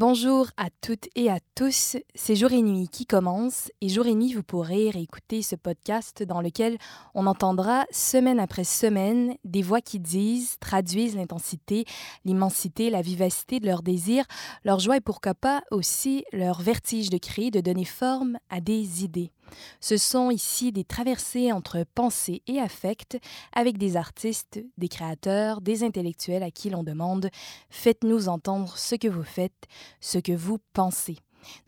Bonjour à toutes et à tous, c'est Jour et Nuit qui commence et Jour et Nuit vous pourrez réécouter ce podcast dans lequel on entendra semaine après semaine des voix qui disent, traduisent l'intensité, l'immensité, la vivacité de leurs désirs, leur joie et pourquoi pas aussi leur vertige de créer, de donner forme à des idées. Ce sont ici des traversées entre pensée et affect avec des artistes, des créateurs, des intellectuels à qui l'on demande Faites-nous entendre ce que vous faites, ce que vous pensez.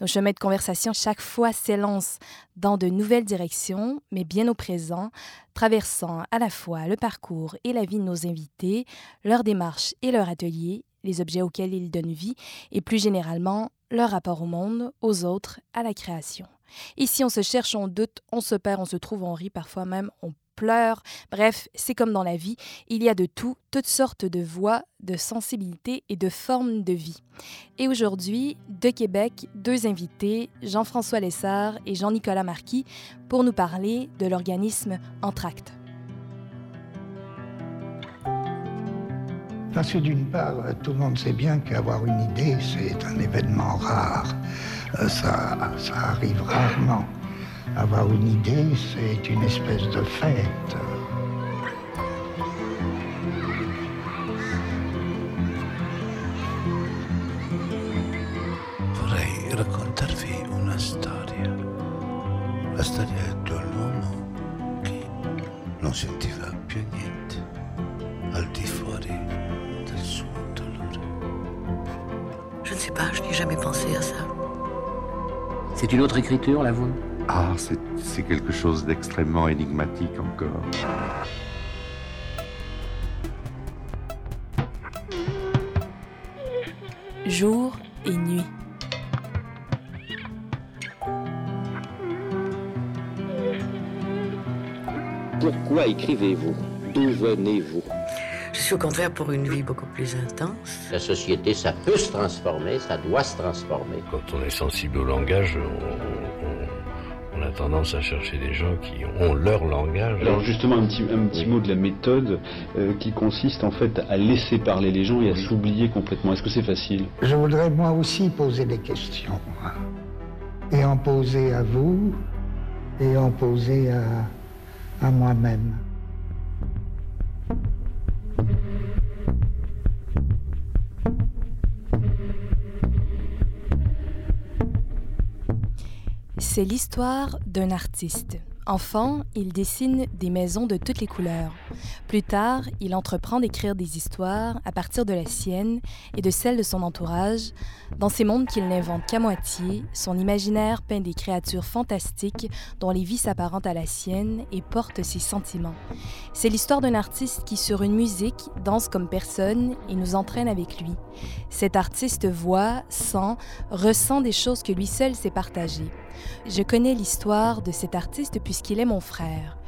Nos chemins de conversation chaque fois s'élancent dans de nouvelles directions, mais bien au présent, traversant à la fois le parcours et la vie de nos invités, leur démarche et leur atelier, les objets auxquels ils donnent vie, et plus généralement leur rapport au monde, aux autres, à la création. Ici, on se cherche, on doute, on se perd, on se trouve, on rit, parfois même on pleure. Bref, c'est comme dans la vie, il y a de tout, toutes sortes de voix, de sensibilités et de formes de vie. Et aujourd'hui, de Québec, deux invités, Jean-François Lessard et Jean-Nicolas Marquis, pour nous parler de l'organisme Entracte. Parce que d'une part, tout le monde sait bien qu'avoir une idée, c'est un événement rare. Euh, ça, ça arrive rarement. Avoir une idée, c'est une espèce de fête. Vorrei raccontarvi una storia. La storia di un uomo che non sentiva C'est une autre écriture, la vôtre? Ah, c'est c'est quelque chose d'extrêmement énigmatique encore. Jour et nuit. Pourquoi écrivez-vous? D'où venez-vous? Suis au contraire pour une vie beaucoup plus intense. La société, ça peut se transformer, ça doit se transformer. Quand on est sensible au langage, on, on- on a tendance à chercher des gens qui ont leur langage. Alors justement un petit, un petit mot de la méthode euh, qui consiste en fait à laisser parler les gens et à s'oublier complètement. Est-ce que c'est facile? Je voudrais moi aussi poser des questions. Et en poser à vous, et en poser à, à moi-même. C'est l'histoire d'un artiste. Enfant, il dessine des maisons de toutes les couleurs. Plus tard, il entreprend d'écrire des histoires à partir de la sienne et de celles de son entourage. Dans ces mondes qu'il n'invente qu'à moitié, son imaginaire peint des créatures fantastiques dont les vies s'apparentent à la sienne et portent ses sentiments. C'est l'histoire d'un artiste qui, sur une musique, danse comme personne et nous entraîne avec lui. Cet artiste voit, sent, ressent des choses que lui seul sait partager. Je connais l'histoire de cet artiste puisqu'il est mon frère.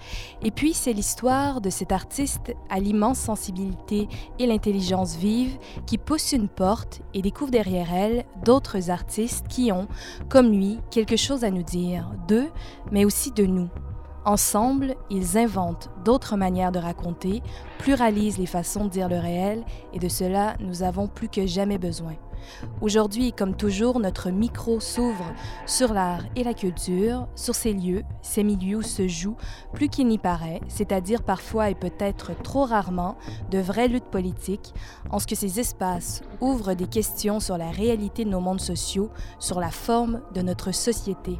Et puis c'est l'histoire de cet artiste à l'immense sensibilité et l'intelligence vive qui pousse une porte et découvre derrière elle d'autres artistes qui ont, comme lui, quelque chose à nous dire, d'eux, mais aussi de nous. Ensemble, ils inventent d'autres manières de raconter, pluralisent les façons de dire le réel, et de cela, nous avons plus que jamais besoin. Aujourd'hui, comme toujours, notre micro s'ouvre sur l'art et la culture, sur ces lieux, ces milieux où se joue, plus qu'il n'y paraît, c'est-à-dire parfois et peut-être trop rarement, de vraies luttes politiques, en ce que ces espaces ouvrent des questions sur la réalité de nos mondes sociaux, sur la forme de notre société.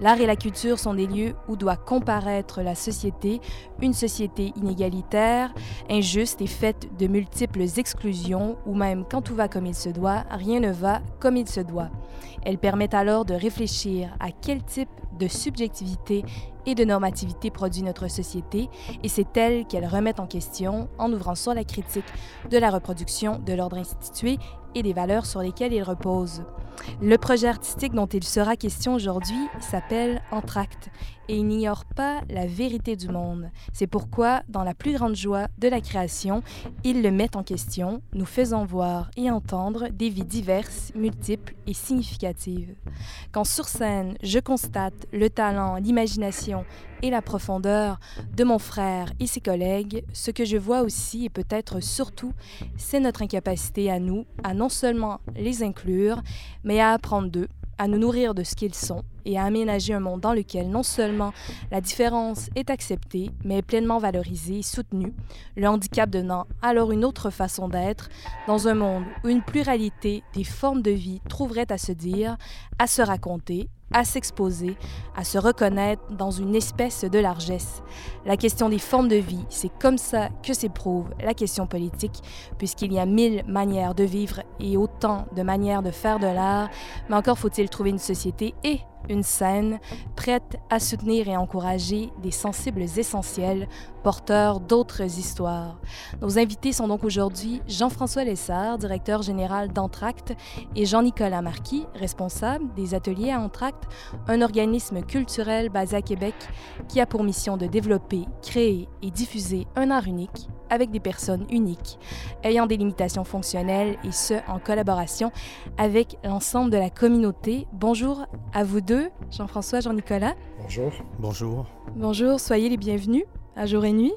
L'art et la culture sont des lieux où doit comparaître la société, une société inégalitaire, injuste et faite de multiples exclusions, ou même quand tout va comme il se doit, rien ne va comme il se doit. Elles permettent alors de réfléchir à quel type de subjectivité et de normativité produit notre société, et c'est elle qu'elles remettent en question en ouvrant sur la critique de la reproduction de l'ordre institué et des valeurs sur lesquelles il repose. Le projet artistique dont il sera question aujourd'hui s'appelle Entracte et il n'ignore pas la vérité du monde. C'est pourquoi, dans la plus grande joie de la création, il le met en question, nous faisant voir et entendre des vies diverses, multiples et significatives. Quand sur scène, je constate le talent, l'imagination et la profondeur de mon frère et ses collègues, ce que je vois aussi et peut-être surtout, c'est notre incapacité à nous à non seulement les inclure, mais à apprendre d'eux à nous nourrir de ce qu'ils sont et à aménager un monde dans lequel non seulement la différence est acceptée, mais est pleinement valorisée et soutenue, le handicap donnant alors une autre façon d'être, dans un monde où une pluralité des formes de vie trouverait à se dire, à se raconter, à s'exposer, à se reconnaître dans une espèce de largesse. La question des formes de vie, c'est comme ça que s'éprouve la question politique, puisqu'il y a mille manières de vivre et autant de manières de faire de l'art, mais encore faut-il trouver une société et une scène prête à soutenir et encourager des sensibles essentiels porteurs d'autres histoires. Nos invités sont donc aujourd'hui Jean-François Lessard, directeur général d'Entracte, et Jean-Nicolas Marquis, responsable des ateliers à Entracte, un organisme culturel basé à Québec qui a pour mission de développer, créer et diffuser un art unique avec des personnes uniques, ayant des limitations fonctionnelles et ce, en collaboration avec l'ensemble de la communauté. Bonjour à vous deux, Jean-François, Jean-Nicolas. Bonjour. Bonjour. Bonjour, soyez les bienvenus à Jour et Nuit.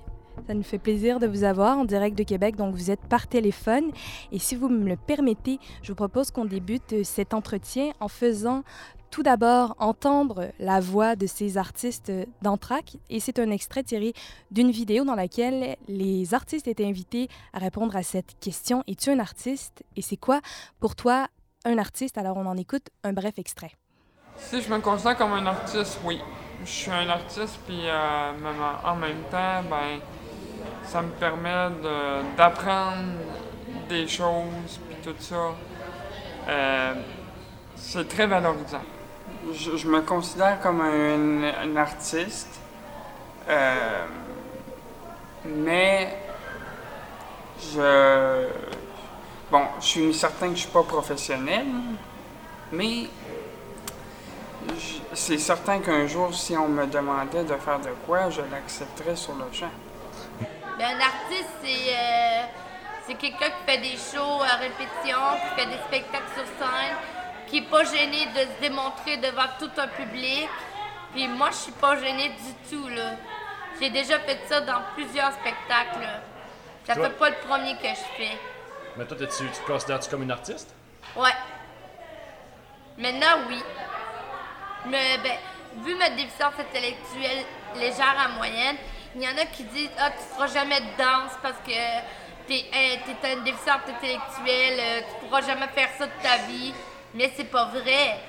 Ça nous fait plaisir de vous avoir en direct de Québec, donc vous êtes par téléphone. Et si vous me le permettez, je vous propose qu'on débute cet entretien en faisant tout d'abord entendre la voix de ces artistes d'Antrac. Et c'est un extrait tiré d'une vidéo dans laquelle les artistes étaient invités à répondre à cette question Es-tu un artiste? Et c'est quoi pour toi un artiste? Alors on en écoute un bref extrait. Si je me considère comme un artiste, oui. Je suis un artiste, puis euh, en même temps, ben, ça me permet d'apprendre des choses, puis tout ça. Euh, c'est très valorisant. Je, me considère comme un, artiste, euh, mais je. Bon, je suis certain que je suis pas professionnel, mais c'est certain qu'un jour, si on me demandait de faire de quoi, je l'accepterais sur le champ. Ben, un artiste, c'est euh, quelqu'un qui fait des shows à répétition, qui fait des spectacles sur scène, qui n'est pas gêné de se démontrer devant tout un public. Puis moi, je suis pas gênée du tout, là. J'ai déjà fait ça dans plusieurs spectacles. Ça fait pas le premier que je fais. Mais toi, tu te considères-tu comme une artiste? Ouais. Maintenant, oui. Mais, ben, vu ma déficience intellectuelle légère à moyenne, il y en a qui disent Ah, tu feras jamais de danse parce que t'es es une déficience intellectuelle, euh, tu pourras jamais faire ça de ta vie. Mais c'est pas vrai.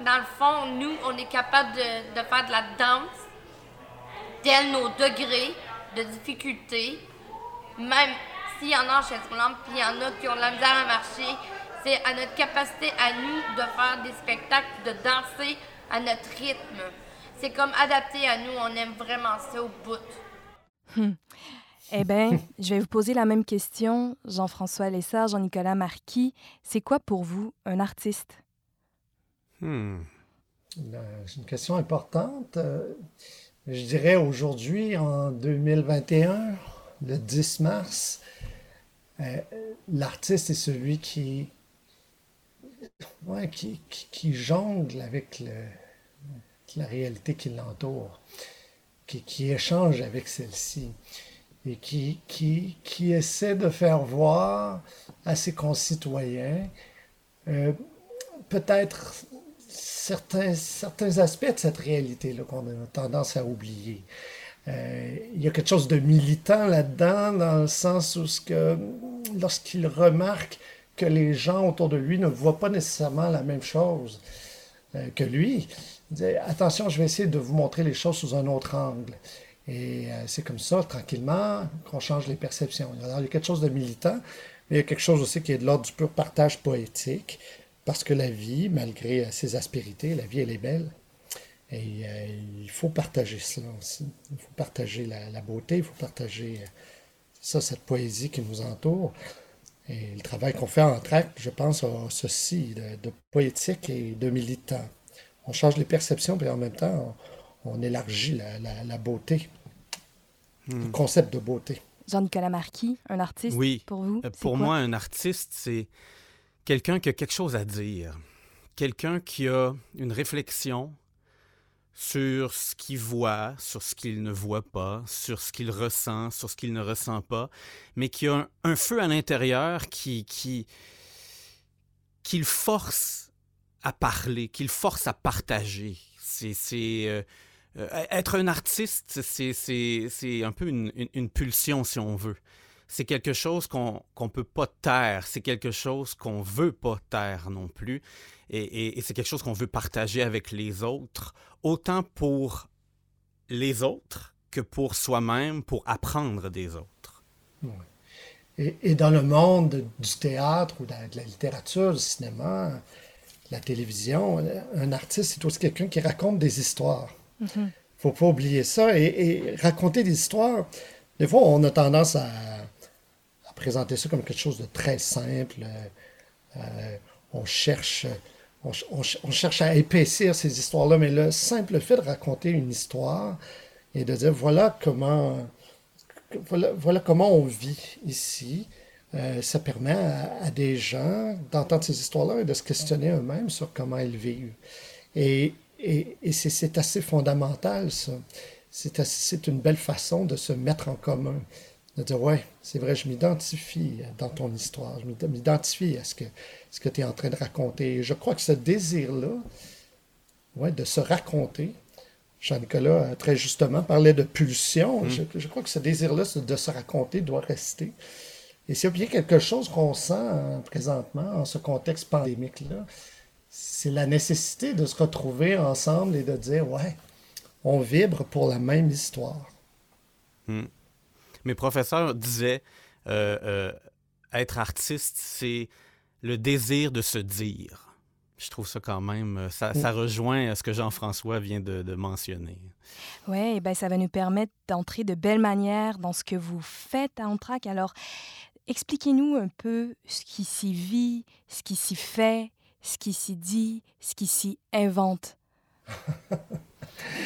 Dans le fond, nous, on est capable de, de faire de la danse, tel nos degrés de difficulté. Même s'il y en a en chaise roulante, puis il y en a qui ont de la misère à marcher, c'est à notre capacité à nous de faire des spectacles, de danser à notre rythme. C'est comme adapté à nous, on aime vraiment ça au bout. Hmm. Eh bien, je vais vous poser la même question, Jean-François Lessard, Jean-Nicolas Marquis. C'est quoi pour vous un artiste? Hmm. Ben, c'est une question importante. Euh, je dirais aujourd'hui, en 2021, le 10 mars, euh, l'artiste est celui qui, qui, jongle avec la réalité qui l'entoure, qui, échange avec celle-ci et qui, essaie de faire voir à ses concitoyens euh, peut-être certains, aspects de cette réalité-là qu'on a tendance à oublier. Euh, il y a quelque chose de militant là-dedans, dans le sens où lorsqu'il remarque que les gens autour de lui ne voient pas nécessairement la même chose euh, que lui, il dit attention, je vais essayer de vous montrer les choses sous un autre angle. Et euh, c'est comme ça, tranquillement, qu'on change les perceptions. il y a quelque chose de militant, mais il y a quelque chose aussi qui est de l'ordre du pur partage poétique, parce que la vie, malgré ses aspérités, la vie, elle est belle. Et euh, il faut partager cela aussi. Il faut partager la, beauté, il faut partager euh, ça, cette poésie qui nous entoure. Et le travail qu'on fait en tract, je pense, a ceci de, poétique et de militant. On change les perceptions, et en même temps, on, élargit la, beauté, le hmm. concept de beauté. Jean-Nicolas Marquis, un artiste oui. pour vous? Euh, pour moi, un artiste, c'est quelqu'un qui a quelque chose à dire, quelqu'un qui a une réflexion, sur ce qu'il voit, sur ce qu'il ne voit pas, sur ce qu'il ressent, sur ce qu'il ne ressent pas, mais qui a un, feu à l'intérieur qui, qui, qui le force à parler, qui le force à partager. C'est, euh, euh, être un artiste, c'est, un peu une, une, pulsion, si on veut. C'est quelque chose qu'on ne peut pas taire, c'est quelque chose qu'on veut pas taire non plus et, c'est quelque chose qu'on veut partager avec les autres, autant pour les autres que pour soi-même, pour apprendre des autres. Et, dans le monde du théâtre ou de la, littérature, du cinéma, de la télévision, un artiste, c'est aussi quelqu'un qui raconte des histoires. Il mm-hmm. ne faut pas oublier ça. Et, raconter des histoires, des fois, on a tendance à, présenter ça comme quelque chose de très simple. Euh, on cherche on, cherche à épaissir ces histoires-là, mais le simple fait de raconter une histoire et de dire voilà comment, voilà, comment on vit ici, euh, ça permet à, des gens d'entendre ces histoires-là et de se questionner eux-mêmes sur comment ils vivent. Et, et, c'est assez fondamental, ça. C'est une belle façon de se mettre en commun de dire Ouais, c'est vrai, je m'identifie dans ton histoire, je m'identifie à ce que, ce que tu es en train de raconter. je crois que ce désir-là, ouais, de se raconter, Jean-Nicolas, euh, très justement, parlait de pulsion. Mm. Je, crois que ce désir-là de se raconter doit rester. Et s'il y a bien quelque chose qu'on sent hein, présentement, en ce contexte pandémique-là, c'est la nécessité de se retrouver ensemble et de dire Ouais, on vibre pour la même histoire. Mm mes professeurs disaient euh, euh, être artiste, c'est le désir de se dire. Je trouve ça quand même, euh, ça, ça rejoint ce que Jean-François vient de, mentionner. Oui, ben ça va nous permettre d'entrer de belle manière dans ce que vous faites à Antrac. Alors, expliquez-nous un peu ce qui s'y vit, ce qui s'y fait, ce qui s'y dit, ce qui s'y invente.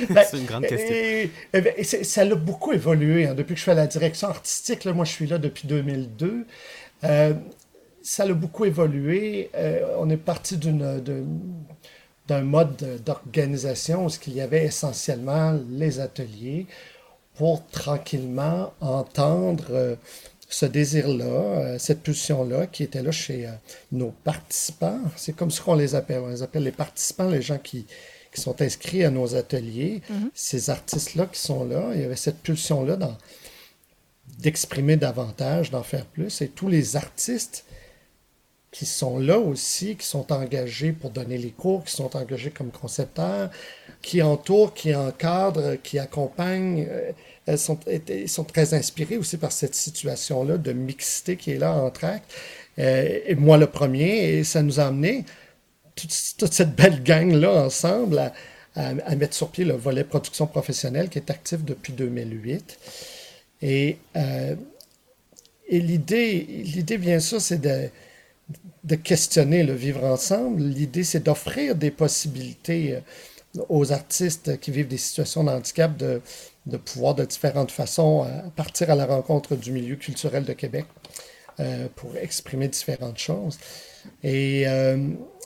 Ben, c'est une grande question. Ben, ça a beaucoup évolué hein. depuis que je fais la direction artistique. moi, je suis là depuis 2002. Euh, ça a beaucoup évolué. Euh, on est parti d'un mode d'organisation où il y avait essentiellement les ateliers pour tranquillement entendre euh, ce désir-là, cette pulsion-là qui était là chez nos participants. C'est comme ça qu'on les appelle. On les appelle les participants, les gens qui, qui sont inscrits à nos ateliers, mhm. ces artistes-là qui sont là, il y avait cette pulsion-là d'exprimer davantage, d'en faire plus. Et tous les artistes qui sont là aussi, qui sont engagés pour donner les cours, qui sont engagés comme concepteurs, qui entourent, qui encadrent, qui accompagnent. Euh, elles sont, ils sont très inspirés aussi par cette situation-là de mixité qui est là en trac. Euh, et moi le premier, et ça nous a amené toute, cette belle gang-là ensemble à, mettre sur pied le volet production professionnelle qui est actif depuis 2008. Et, euh, et l'idée, l'idée, bien sûr, c'est de, de questionner le vivre ensemble. L'idée, c'est d'offrir des possibilités euh, aux artistes qui vivent des situations de handicap de, de pouvoir de différentes façons euh, partir à la rencontre du milieu culturel de Québec pour exprimer différentes choses. Et,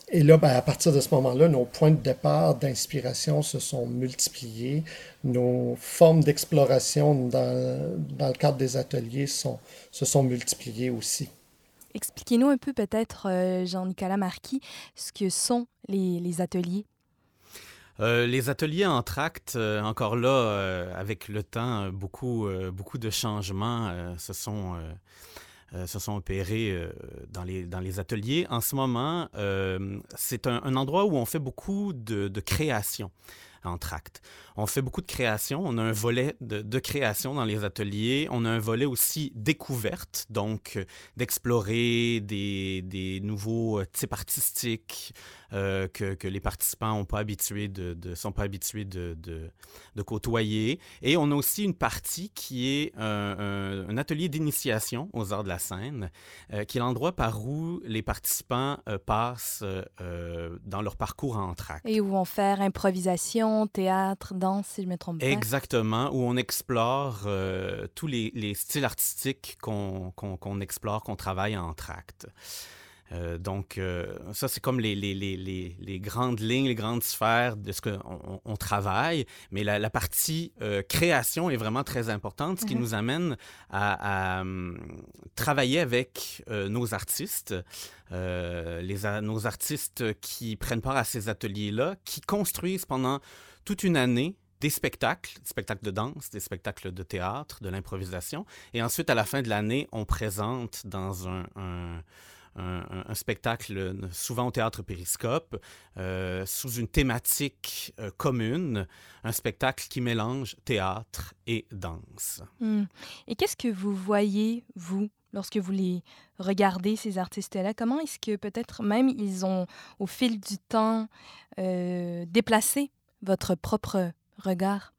et là, ben, à partir de ce moment-là, nos points de départ d'inspiration se sont multipliés. Nos formes d'exploration dans, dans, le cadre des ateliers sont, se sont multipliées aussi. Expliquez-nous un peu peut-être, euh, Jean-Nicolas Marquis, ce que sont les, les ateliers. Euh, les ateliers en tract, euh, encore là, avec le temps, beaucoup, beaucoup de changements se sont euh, se sont opérés euh, dans, les, dans les ateliers. En ce moment, euh, c'est un, endroit où on fait beaucoup de, de création en tract. On fait beaucoup de création. On a un volet de, création dans les ateliers. On a un volet aussi découverte, donc d'explorer des, des, nouveaux types artistiques, euh, que, les participants pas de, sont pas habitués de, de, côtoyer. Et on a aussi une partie qui est un, atelier d'initiation aux arts de la scène, euh, qui est l'endroit par où les participants euh, passent dans leur parcours en tract. Et où vont faire improvisation, théâtre, danse, si je me trompe pas. Exactement, où on explore tous les, styles artistiques qu'on explore, qu'on travaille en tract. Euh, donc, euh, ça, c'est comme les, les, les, les, grandes lignes, les grandes sphères de ce qu'on on travaille. Mais la, la partie euh, création est vraiment très importante, ce qui mm-hmm. nous amène à, à hum, travailler avec nos artistes, les, nos artistes qui prennent part à ces ateliers-là, qui construisent pendant toute une année des spectacles, des spectacles de danse, des spectacles de théâtre, de l'improvisation. Et ensuite, à la fin de l'année, on présente dans un, un un, spectacle souvent au théâtre Périscope, euh, sous une thématique euh, commune, un spectacle qui mélange théâtre et danse. Hmm. Et qu'est-ce que vous voyez, vous, lorsque vous les regardez, ces artistes-là? Comment est-ce que peut-être même ils ont, au fil du temps, euh, déplacé votre propre regard?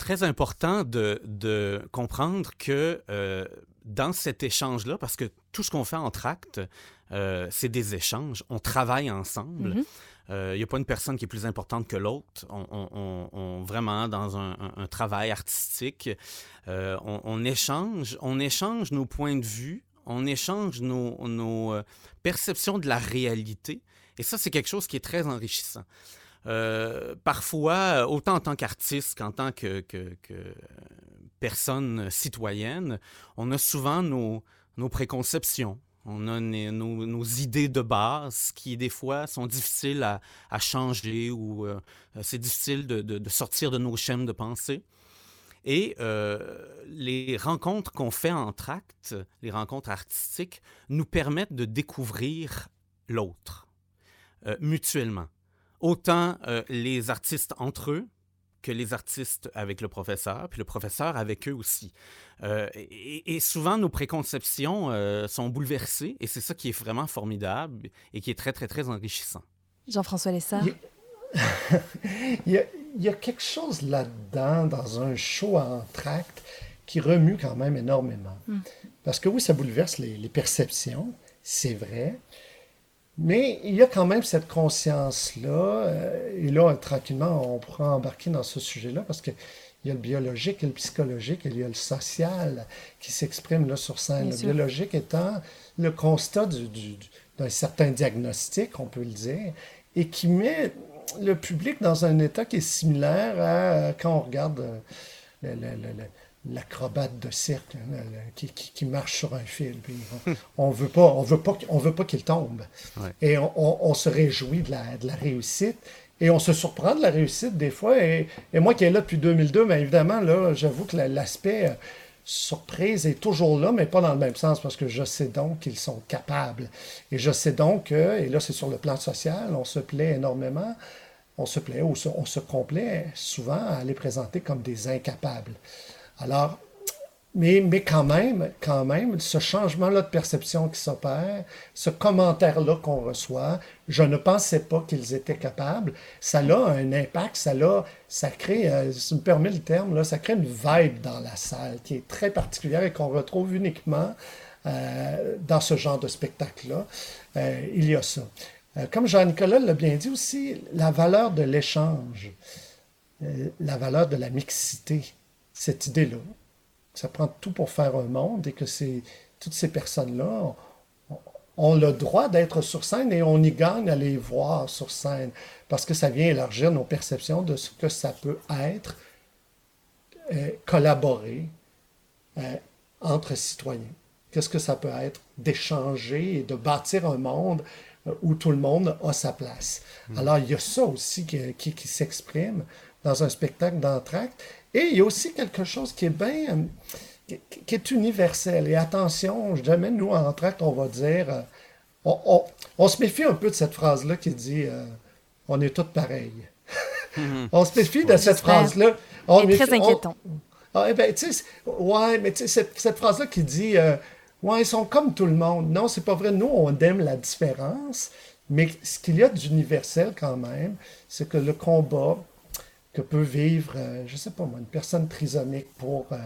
très important de, de comprendre que euh, dans cet échange-là, parce que tout ce qu'on fait en tract, euh, c'est des échanges, on travaille ensemble. Euh, il n'y a pas une personne qui est plus importante que l'autre. On, on, vraiment dans un, un, travail artistique, on, échange, on échange nos points de vue, on échange nos, nos perceptions de la réalité. Et ça, c'est quelque chose qui est très enrichissant. Euh, parfois, autant en tant qu'artiste qu'en tant que, personne citoyenne, on a souvent nos, préconceptions. On a nos, idées de base qui, des fois, sont difficiles à, changer ou euh, c'est difficile de, sortir de nos schèmes de pensée. Et euh, les rencontres qu'on fait en tract, les rencontres artistiques, nous permettent de découvrir l'autre mutuellement autant euh, les artistes entre eux que les artistes avec le professeur, puis le professeur avec eux aussi. Euh, et, souvent, nos préconceptions euh, sont bouleversées, et c'est ça qui est vraiment formidable et qui est très, très, très enrichissant. Jean-François Lessard. Il, y a, quelque chose là-dedans, dans un show en tract, qui remue quand même énormément. Hmm. Parce que oui, ça bouleverse les, les perceptions, c'est vrai, mais il y a quand même cette conscience-là, euh, et là, tranquillement, on pourra embarquer dans ce sujet-là, parce qu'il y a le biologique, il y a le psychologique, et il y a le social qui s'exprime là sur scène. le biologique étant le constat d'un certain diagnostic, on peut le dire, et qui met le public dans un état qui est similaire à quand on regarde euh, le, l'acrobate de cirque hein, qui, marche sur un fil. on, veut pas, on veut pas, on veut pas qu'il tombe. Et on, se réjouit de la, de la, réussite. Et on se surprend de la réussite des fois. Et, moi qui est là depuis 2002, mais évidemment, là, j'avoue que l'aspect euh, surprise est toujours là, mais pas dans le même sens, parce que je sais donc qu'ils sont capables. Et je sais donc que, et là c'est sur le plan social, on se plaît énormément, on se plaît, ou on se complaît souvent à les présenter comme des incapables. Alors, mais, mais quand même, quand même, ce changement-là de perception qui s'opère, ce commentaire-là qu'on reçoit, je ne pensais pas qu'ils étaient capables, ça a un impact, ça, a, ça crée, euh, si me permet le terme, là, ça crée une vibe dans la salle qui est très particulière et qu'on retrouve uniquement euh, dans ce genre de spectacle-là. Euh, il y a ça. comme Jean-Nicolas l'a bien dit aussi, la valeur de l'échange, la valeur de la mixité cette idée-là. Ça prend tout pour faire un monde et que c'est toutes ces personnes-là ont, le droit d'être sur scène et on y gagne à les voir sur scène parce que ça vient élargir nos perceptions de ce que ça peut être euh, collaborer euh, entre citoyens. Qu'est-ce que ça peut être d'échanger et de bâtir un monde euh, où tout le monde a sa place? Mmh. Alors, il y a ça aussi qui, qui, qui s'exprime dans un spectacle d'entracte. Et il y a aussi quelque chose qui est bien, qui est universel. Et attention, je jamais nous, en tract, on va dire, euh, on, on, se méfie un peu de cette phrase-là qui dit euh, on est tous pareils. Mhm. on se méfie de cette phrase-là. C'est très inquiétant. Ah, eh ben, tu sais, ouais, mais tu sais, cette, cette phrase-là qui dit euh, ouais, ils sont comme tout le monde. Non, c'est pas vrai. Nous, on aime la différence. Mais ce qu'il y a d'universel quand même, c'est que le combat que peut vivre, euh, je ne sais pas moi, une personne trisomique pour euh,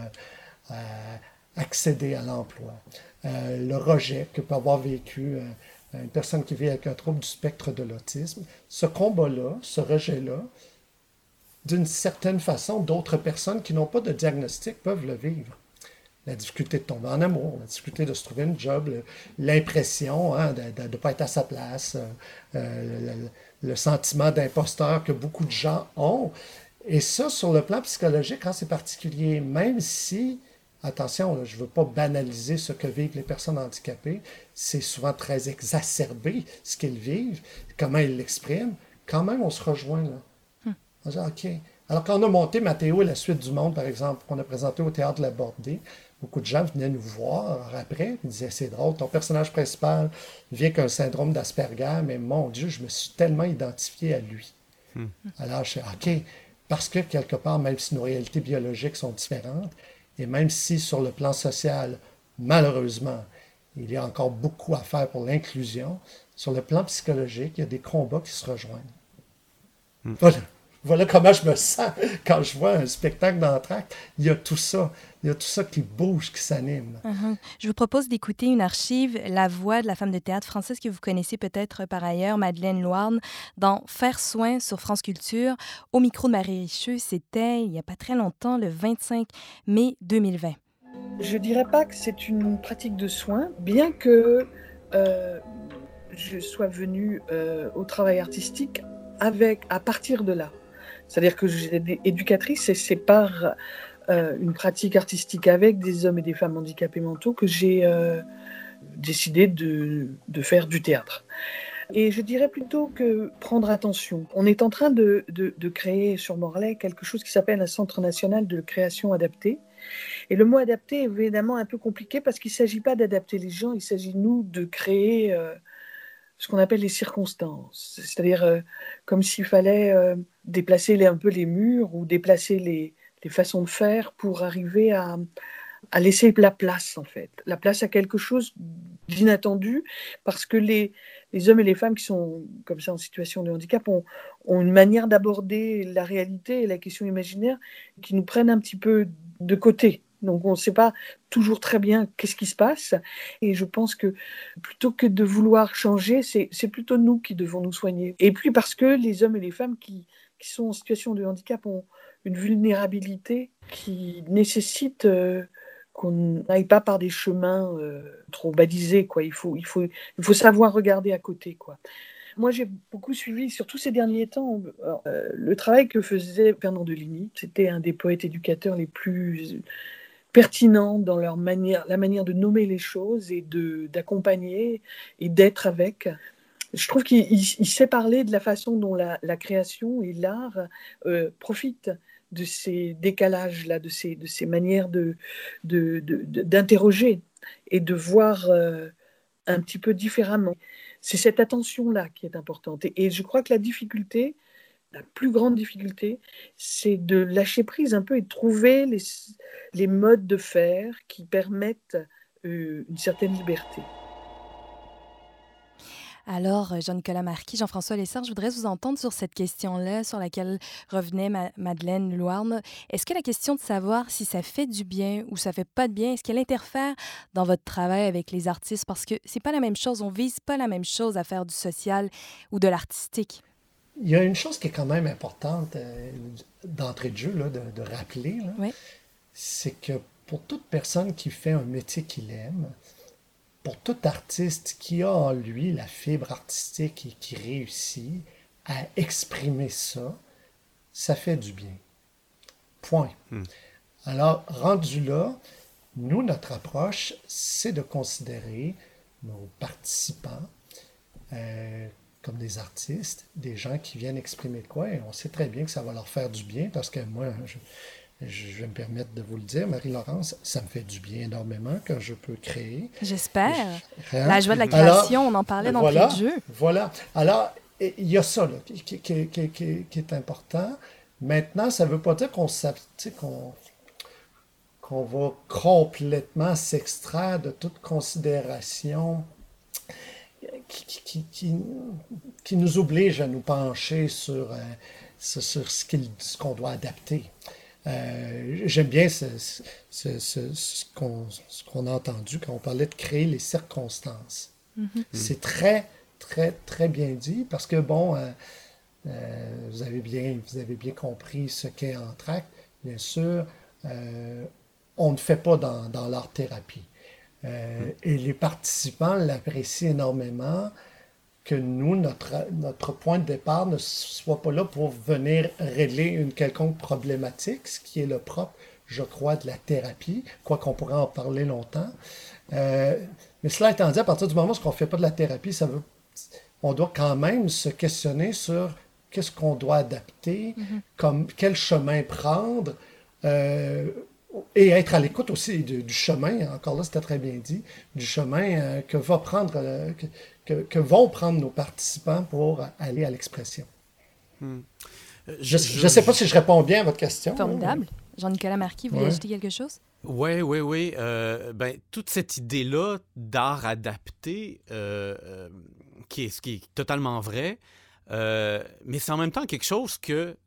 euh, accéder à l'emploi. le rejet que peut avoir vécu une personne qui vit avec un trouble du spectre de l'autisme. Ce combat-là, ce rejet-là, d'une certaine façon, d'autres personnes qui n'ont pas de diagnostic peuvent le vivre. la difficulté de tomber en amour, la difficulté de se trouver une job, l'impression hein, de ne pas être à sa place, le, sentiment d'imposteur que beaucoup de gens ont. Et ça, sur le plan psychologique, quand c'est particulier, même si, attention, je ne veux pas banaliser ce que vivent les personnes handicapées, c'est souvent très exacerbé ce qu'ils vivent, comment ils l'expriment, quand même, on se rejoint là. On dit, OK. Alors, quand on a monté Mathéo et la suite du monde, par exemple, qu'on a présenté au théâtre de la Bordée, beaucoup de gens venaient nous voir après, ils disaient c'est drôle, ton personnage principal vient qu'un syndrome d'Asperger, mais mon Dieu, je me suis tellement identifié à lui. Hmm. Alors, je OK, parce que quelque part, même si nos réalités biologiques sont différentes, et même si sur le plan social, malheureusement, il y a encore beaucoup à faire pour l'inclusion, sur le plan psychologique, il y a des combats qui se rejoignent. Hmm. Voilà. Voilà comment je me sens quand je vois un spectacle d'entracte. Il y a tout ça. Il y a tout ça qui bouge, qui s'anime. Uh-huh. Je vous propose d'écouter une archive, La voix de la femme de théâtre française que vous connaissez peut-être par ailleurs, Madeleine Loarne, dans Faire soin sur France Culture. Au micro de Marie Richeux, c'était il n'y a pas très longtemps, le 25 mai 2020. Je dirais pas que c'est une pratique de soins, bien que euh, je sois venue euh, au travail artistique avec, à partir de là. C'est-à-dire que éducatrice et c'est par euh, une pratique artistique avec des hommes et des femmes handicapés mentaux que j'ai euh, décidé de, faire du théâtre. Et je dirais plutôt que prendre attention. On est en train de créer sur Morlaix quelque chose qui s'appelle un Centre national de création adaptée. Et le mot adapté est évidemment un peu compliqué parce qu'il ne s'agit pas d'adapter les gens, il s'agit, nous, de créer euh, ce qu'on appelle les circonstances. C'est-à-dire comme s'il fallait déplacer les, un peu les murs ou déplacer les, les façons de faire pour arriver à, à, laisser la place, en fait. La place à quelque chose d'inattendu, parce que les, les, hommes et les femmes qui sont comme ça en situation de handicap ont, ont une manière d'aborder la réalité et la question imaginaire qui nous prennent un petit peu de côté. Donc on ne sait pas toujours très bien qu'est-ce qui se passe. Et je pense que plutôt que de vouloir changer, c'est plutôt nous qui devons nous soigner. Et puis parce que les hommes et les femmes qui, sont en situation de handicap ont une vulnérabilité qui nécessite euh, qu'on n'aille pas par des chemins euh, trop balisés. Quoi. Il, faut, il, faut, il faut savoir regarder à côté. Quoi. Moi, j'ai beaucoup suivi, surtout ces derniers temps, euh, le travail que faisait Fernand Deligny. C'était un des poètes éducateurs les plus pertinents dans leur manière, la manière de nommer les choses et d'accompagner et d'être avec je trouve qu'il sait parler de la façon dont la, création et l'art euh, profitent de ces décalages-là, de ces, de ces manières d'interroger de, et de voir euh, un petit peu différemment. C'est cette attention-là qui est importante. Et, je crois que la difficulté, la plus grande difficulté, c'est de lâcher prise un peu et de trouver les, les modes de faire qui permettent euh, une certaine liberté. Alors, euh, Jean-Nicolas Marquis, Jean-François Lessard, je voudrais vous entendre sur cette question-là, sur laquelle revenait Madeleine Louarne. Est-ce que la question de savoir si ça fait du bien ou ça fait pas de bien, est-ce qu'elle interfère dans votre travail avec les artistes? Parce que c'est pas la même chose, on vise pas la même chose à faire du social ou de l'artistique. Il y a une chose qui est quand même importante euh, d'entrée de jeu, là, de, de, rappeler, c'est que pour toute personne qui fait un métier qu'il aime, pour tout artiste qui a en lui la fibre artistique et qui réussit à exprimer ça, ça fait du bien. Point. Hmm. Alors, rendu là, nous, notre approche, c'est de considérer nos participants euh, comme des artistes, des gens qui viennent exprimer quoi, et on sait très bien que ça va leur faire du bien, parce que moi, je, je vais me permettre de vous le dire, Marie-Laurence, ça me fait du bien énormément quand je peux créer. J'espère. Hein? La joie de la création, on en parlait dans voilà, le jeu. Voilà. Alors, il y a ça là, qui, qui, qui, qui, est important. Maintenant, ça ne veut pas dire qu'on qu'on qu'on va complètement s'extraire de toute considération qui, qui, nous oblige à nous pencher sur, euh, sur, sur ce qu'on doit adapter. Euh, j'aime bien ce, ce, ce, qu'on a entendu quand on parlait de créer les circonstances. Mm-hmm. C'est très, très, très bien dit parce que, bon, euh, euh, vous, avez bien, vous avez bien compris ce qu'est Entracte. Bien sûr, on ne fait pas dans, dans l'art-thérapie. Euh, et les participants l'apprécient énormément que nous, notre, notre point de départ ne soit pas là pour venir régler une quelconque problématique, ce qui est le propre, je crois, de la thérapie, quoi qu'on pourrait en parler longtemps. Euh, mais cela étant dit, à partir du moment où on ne fait pas de la thérapie, ça veut, on doit quand même se questionner sur qu'est-ce qu'on doit adapter, mm-hmm. comme, quel chemin prendre. Euh, et être à l'écoute aussi du, chemin, encore là c'était très bien dit, du chemin euh, que, va prendre, euh, que, vont prendre nos participants pour aller à l'expression. Hmm. Euh, je ne sais pas si je réponds bien à votre question. Formidable. Jean-Nicolas Marquis, vous voulez ajouter quelque chose? Oui, oui, oui. ben, toute cette idée-là d'art adapté, qui, est, qui est totalement vrai, mais c'est en même temps quelque chose que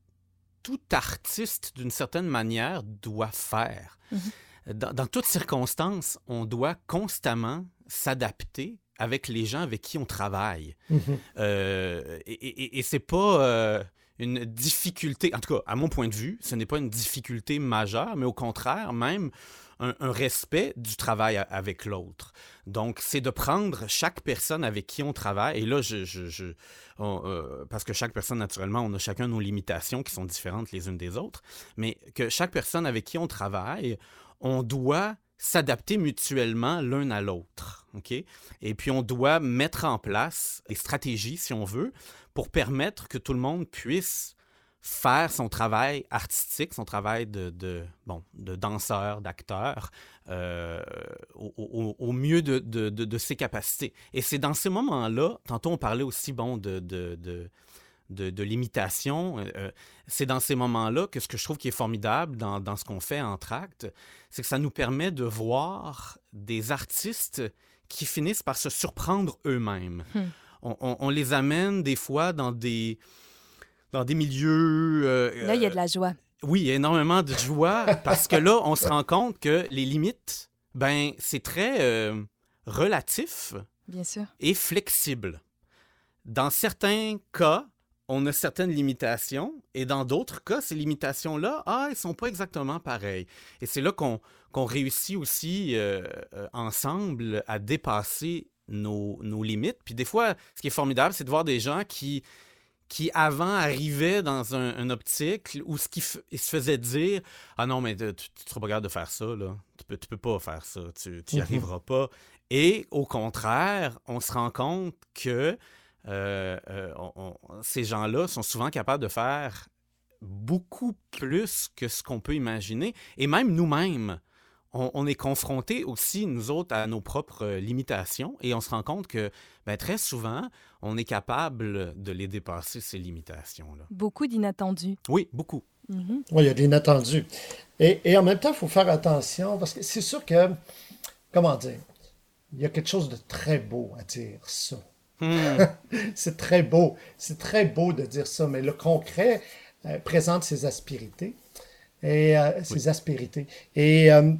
tout artiste, d'une certaine manière, doit faire. Mhm. dans, toutes circonstances, on doit constamment s'adapter avec les gens avec qui on travaille. Mhm. Euh, et, et, c'est pas euh, une difficulté, en tout cas, à mon point de vue, ce n'est pas une difficulté majeure, mais au contraire, même un, respect du travail avec l'autre. Donc, c'est de prendre chaque personne avec qui on travaille, et là, je, euh, parce que chaque personne, naturellement, on a chacun nos limitations qui sont différentes les unes des autres, mais que chaque personne avec qui on travaille, on doit s'adapter mutuellement l'un à l'autre. Et puis, on doit mettre en place des stratégies, si on veut, pour permettre que tout le monde puisse faire son travail artistique, son travail de, de bon, de danseur, d'acteur, euh, au, au, mieux de, de, de, ses capacités. Et c'est dans ces moments-là, tantôt on parlait aussi bon, de, de, de, l'imitation, euh, euh, c'est dans ces moments-là que ce que je trouve qui est formidable dans, dans ce qu'on fait en tract, c'est que ça nous permet de voir des artistes qui finissent par se surprendre eux-mêmes. Hmm. On, on, on, les amène des fois dans des dans des milieux. Euh, là, il y a de la joie. Oui, il y a énormément de joie parce que là, on se rend compte que les limites, ben, c'est très euh, relatif. Bien sûr. Et flexible. Dans certains cas, on a certaines limitations et dans d'autres cas, ces limitations-là, ah, elles sont pas exactement pareilles. Et c'est là qu'on réussit aussi euh, ensemble à dépasser nos, nos, limites. Puis des fois, ce qui est formidable, c'est de voir des gens qui qui avant arrivait dans un, optique où ce qui se faisait dire Ah non, mais tu ne seras pas capable de faire ça, là. Tu peux, tu peux pas faire ça, tu n'y arriveras pas. Et au contraire, on se rend compte que euh, euh, ces gens-là sont souvent capables de faire beaucoup plus que ce qu'on peut imaginer. Et même nous-mêmes, on, est confronté aussi, nous autres, à nos propres limitations et on se rend compte que ben, très souvent, on est capable de les dépasser, ces limitations-là. Beaucoup d'inattendus. Oui, beaucoup. Mm-hmm. Oui, il y a des inattendus. Et, et en même temps, il faut faire attention parce que c'est sûr que, comment dire, il y a quelque chose de très beau à dire ça. Hmm. c'est très beau. C'est très beau de dire ça, mais le concret euh, présente ses aspérités. Et euh, ses aspérités. Et euh,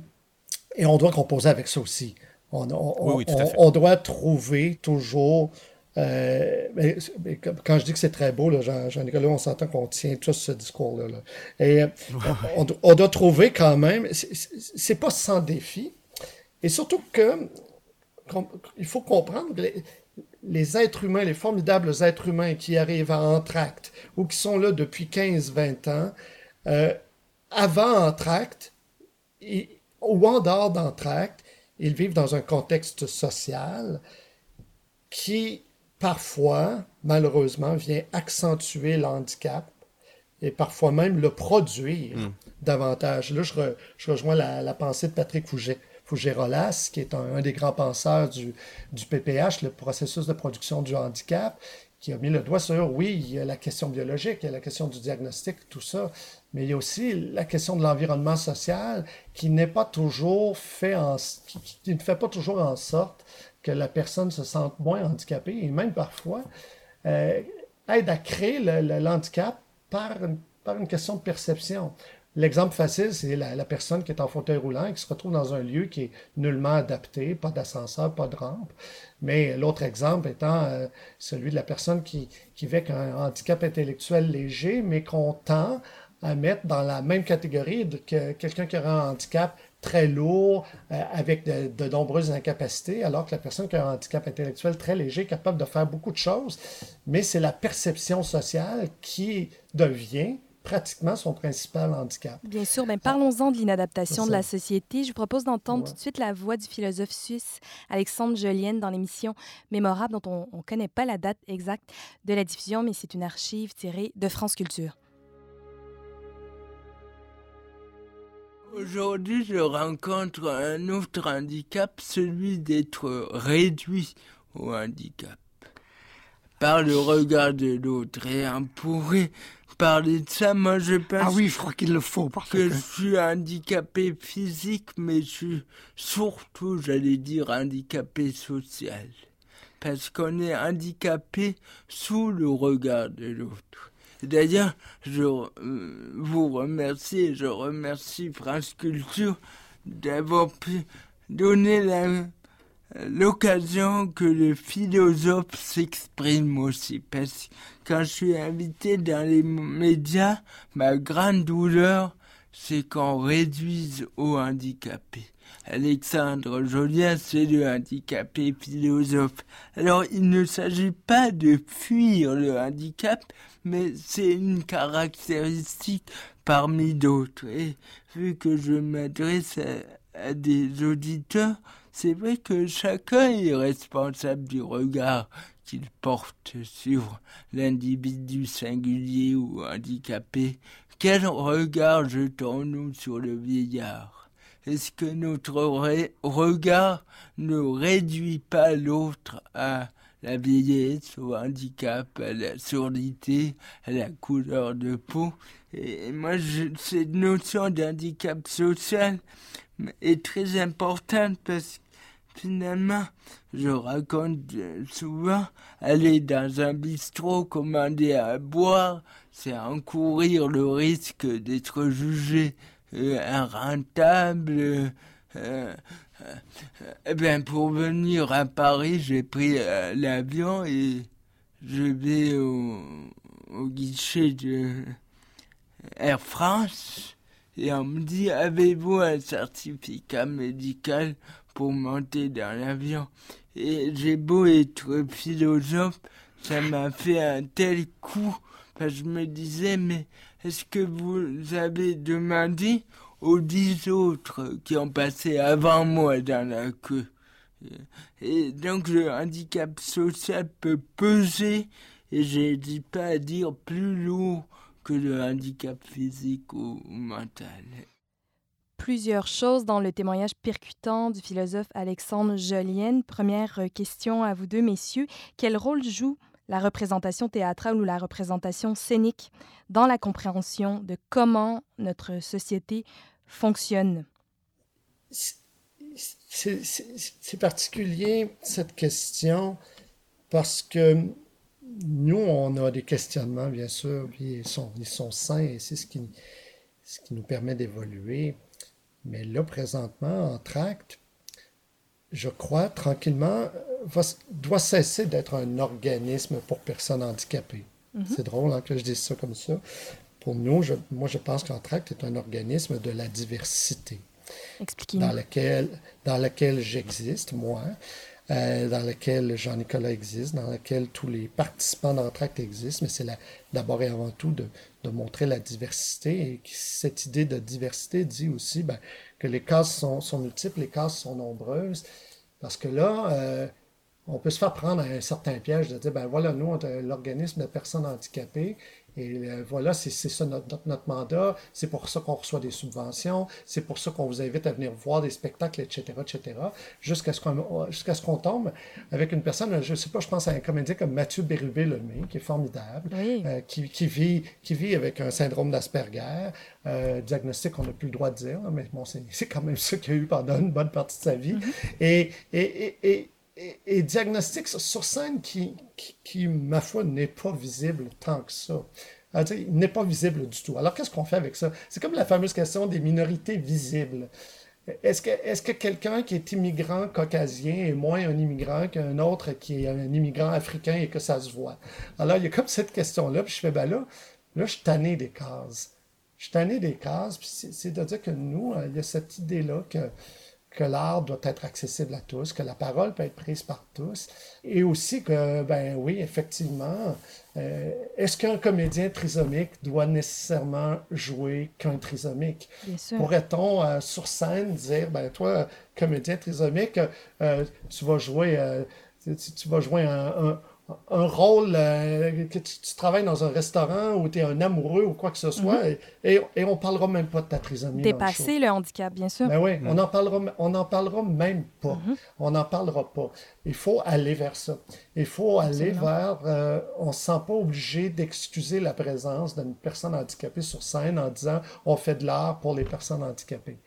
et on doit composer avec ça aussi. On, on, doit trouver toujours. Euh, quand je dis que c'est très beau, Jean-Nicolas, on s'entend qu'on tient tous ce discours-là. Et euh, on, doit trouver quand même. C'est pas sans défi. Et surtout que il faut comprendre les, les, êtres humains, les formidables êtres humains qui arrivent à Entracte ou qui sont là depuis 15-20 ans, euh, avant Entracte, ils, ou en dehors d'entracte, ils vivent dans un contexte social qui, parfois, malheureusement, vient accentuer l'handicap et parfois même le produire hmm. davantage. Là, je, rejoins la, pensée de Patrick Fouget. Fougerolas, qui est un, des grands penseurs du, du, PPH, le processus de production du handicap, qui a mis le doigt sur, oui, il y a la question biologique, il y a la question du diagnostic, tout ça, mais il y a aussi la question de l'environnement social qui n'est pas toujours fait en, qui, ne fait pas toujours en sorte que la personne se sente moins handicapée et même parfois euh, aide à créer l'handicap par, par une question de perception. L'exemple facile, c'est la, personne qui est en fauteuil roulant et qui se retrouve dans un lieu qui est nullement adapté, pas d'ascenseur, pas de rampe. Mais l'autre exemple étant euh, celui de la personne qui, vit avec un handicap intellectuel léger, mais qu'on tend à mettre dans la même catégorie que quelqu'un qui aura un handicap très lourd, euh, avec de, nombreuses incapacités, alors que la personne qui a un handicap intellectuel très léger est capable de faire beaucoup de choses, mais c'est la perception sociale qui devient pratiquement son principal handicap. Bien sûr, mais parlons-en de l'inadaptation de la société. Je vous propose d'entendre tout de suite la voix du philosophe suisse Alexandre Jolienne dans l'émission Mémorable, dont on ne connaît pas la date exacte de la diffusion, mais c'est une archive tirée de France Culture. Aujourd'hui, je rencontre un autre handicap, celui d'être réduit au handicap par le regard de l'autre. Et on pourrait parler de ça, moi je pense ah oui, je crois qu'il le faut parce que, je suis handicapé physique, mais je suis surtout, j'allais dire, handicapé social. Parce qu'on est handicapé sous le regard de l'autre. D'ailleurs, je euh, vous remercie, je remercie France Culture d'avoir pu donner l'occasion que le philosophe s'exprime aussi. Parce que quand je suis invité dans les médias, ma grande douleur, c'est qu'on réduise au handicapé. Alexandre Jolien, c'est le handicapé philosophe. Alors, il ne s'agit pas de fuir le handicap, mais c'est une caractéristique parmi d'autres. Et vu que je m'adresse à, des auditeurs, c'est vrai que chacun est responsable du regard qu'il porte sur l'individu singulier ou handicapé. Quel regard jetons-nous sur le vieillard? Est-ce que notre regard ne réduit pas l'autre à la vieillesse, au handicap, à la surdité, à la couleur de peau? Et moi, cette notion d'handicap social est très importante parce que finalement, je raconte souvent, aller dans un bistrot, commander à boire, c'est encourir le risque d'être jugé euh, irrentable, euh, eh bien, pour venir à Paris, j'ai pris euh, l'avion et je vais au, guichet de Air France. Et on me dit avez-vous un certificat médical pour monter dans l'avion Et j'ai beau être philosophe, ça m'a fait un tel coup parce que je me disais mais est-ce que vous avez demandé aux dix autres qui ont passé avant moi dans la queue? Et donc le handicap social peut peser, et je dis pas à dire plus lourd que le handicap physique ou mental. Plusieurs choses dans le témoignage percutant du philosophe Alexandre Jolienne. Première question à vous deux, messieurs. Quel rôle joue la représentation théâtrale ou la représentation scénique dans la compréhension de comment notre société fonctionne? C'est particulier, cette question, parce que nous, on a des questionnements, bien sûr, puis ils sont, ils sont sains et c'est ce qui, ce qui nous permet d'évoluer. Mais là, présentement, en tract, je crois, tranquillement, doit cesser d'être un organisme pour personnes handicapées. Mm-hmm. C'est drôle hein, que je dise ça comme ça. Pour nous, moi, je pense qu'Entracte est un organisme de la diversité. Dans lequel, dans lequel j'existe, moi, euh, dans lequel Jean-Nicolas existe, dans lequel tous les participants d'Entracte existent, mais c'est d'abord et avant tout de, montrer la diversité. Et cette idée de diversité dit aussi ben, que les cases sont, multiples, les cases sont nombreuses, parce que là, euh, on peut se faire prendre un certain piège de dire, ben voilà, nous, on est l'organisme de personnes handicapées, et euh, voilà, c'est ça notre, notre, mandat. C'est pour ça qu'on reçoit des subventions. C'est pour ça qu'on vous invite à venir voir des spectacles, etc., etc. Jusqu'à ce qu'on jusqu'à ce qu'on tombe avec une personne, je ne sais pas, je pense à un comédien comme Mathieu Bérubé-Lemay, qui est formidable, euh, qui, qui, vit, qui vit avec un syndrome d'Asperger. Euh, diagnostic, on n'a plus le droit de dire, mais bon, c'est quand même ça qu'il a eu pendant une bonne partie de sa vie. Mm-hmm. et, et, et et, diagnostic sur scène qui, qui, ma foi, n'est pas visible tant que ça. Il n'est pas visible du tout. Alors, qu'est-ce qu'on fait avec ça? C'est comme la fameuse question des minorités visibles. Est-ce que, est que quelqu'un qui est immigrant caucasien est moins un immigrant qu'un autre qui est un immigrant africain et que ça se voit? Alors, il y a comme cette question-là, puis je fais, ben là, là, je suis des cases. je suis des cases, puis c'est de dire que nous, il y a cette idée-là que que l'art doit être accessible à tous, que la parole peut être prise par tous, et aussi que, ben oui, effectivement, euh, est-ce qu'un comédien trisomique doit nécessairement jouer qu'un trisomique? Pourrait-on, euh, sur scène, dire, ben toi, comédien trisomique, euh, tu vas jouer, tu, vas jouer un, un rôle, euh, que tu, travailles dans un restaurant ou tu es un amoureux ou quoi que ce soit, mhm. et, et, on parlera même pas de ta trisomie. Dépasser le, handicap, bien sûr. Ben oui, on n'en parlera, on en parlera même pas. Mhm. On n'en parlera pas. Il faut aller vers ça. Il faut aller vers... Euh, on ne se sent pas obligé d'excuser la présence d'une personne handicapée sur scène en disant on fait de l'art pour les personnes handicapées.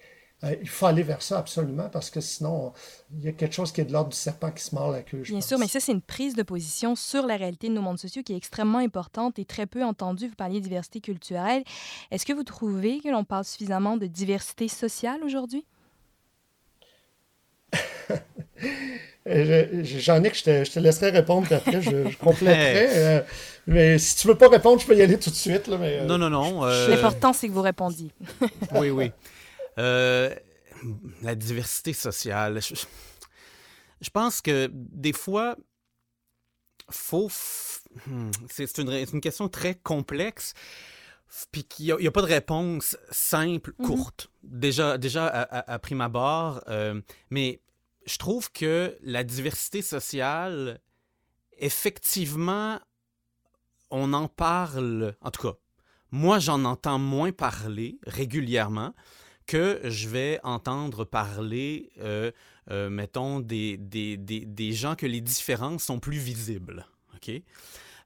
Euh, il faut aller vers ça absolument parce que sinon, il y a quelque chose qui est de l'ordre du serpent qui se mord la queue. Bien sûr, mais ça, c'est une prise de position sur la réalité de nos mondes sociaux qui est extrêmement importante et très peu entendue. Vous parliez de diversité culturelle. Est-ce que vous trouvez que l'on parle suffisamment de diversité sociale aujourd'hui? J'en ai que je te, je te, laisserai répondre après, je, je compléterai. Euh, mais si tu veux pas répondre, je peux y aller tout de suite. Là, mais, euh, non, non, non. L'important, c'est que vous répondiez. oui, oui. Euh, la diversité sociale. Je, pense que des fois, faut. Hmm, c'est une, une, question très complexe. Puis qu'il n'y a, pas de réponse simple, mm-hmm. courte. Déjà, déjà à, prime abord. Euh, mais je trouve que la diversité sociale, effectivement, on en parle. En tout cas, moi, j'en entends moins parler régulièrement que je vais entendre parler, euh, euh, mettons, des, des, des, des, gens que les différences sont plus visibles. OK?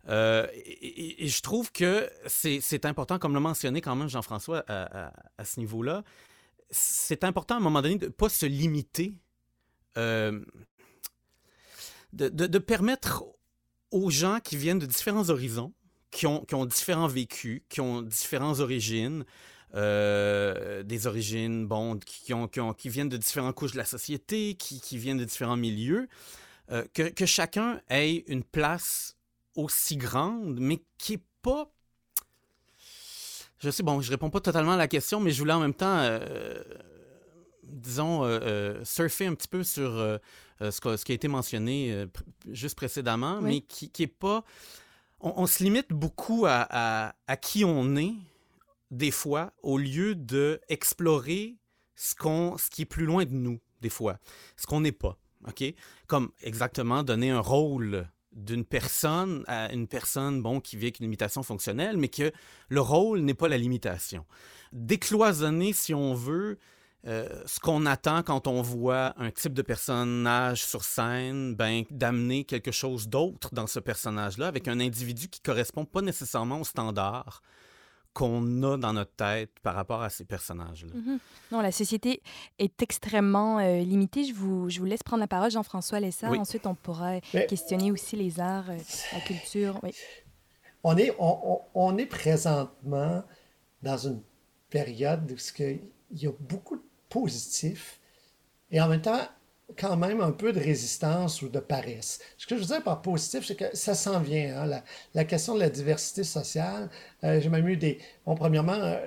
Euh, et, je trouve que c'est important, comme l'a mentionné quand même Jean-François à, à, ce niveau-là, c'est important à un moment donné de ne pas se limiter, de, de, de, permettre aux gens qui viennent de différents horizons, qui ont, qui ont différents vécus, qui ont différentes origines, euh, des origines, bon, qui, ont, qui, viennent de différentes couches de la société, qui, qui viennent de différents milieux, euh, que, que, chacun ait une place aussi grande, mais qui n'est pas... Je sais, bon, je réponds pas totalement à la question, mais je voulais en même temps, euh, disons, surfer un petit peu sur ce, qui a été mentionné juste précédemment, mais qui, qui est pas... On, se limite beaucoup à, à, à qui on est, des fois, au lieu de explorer ce, qu'on, ce qui est plus loin de nous, des fois, ce qu'on n'est pas. OK? Comme exactement donner un rôle d'une personne à une personne bon, qui vit avec une limitation fonctionnelle, mais que le rôle n'est pas la limitation. Décloisonner, si on veut, euh, ce qu'on attend quand on voit un type de personnage sur scène, ben, d'amener quelque chose d'autre dans ce personnage-là, avec un individu qui correspond pas nécessairement au standard qu'on a dans notre tête par rapport à ces personnages-là. Mhm. Non, la société est extrêmement euh, limitée. Je vous, je vous laisse prendre la parole, Jean-François Lessard. Ensuite, on pourra questionner aussi les arts, euh, la culture. Oui. On, est, on, on, est présentement dans une période où il y a beaucoup de positifs et en même temps, quand même un peu de résistance ou de paresse. Ce que je veux dire par positif, c'est que ça s'en vient. Hein, la, question de la diversité sociale, euh, j'ai même eu des... Bon, premièrement, euh,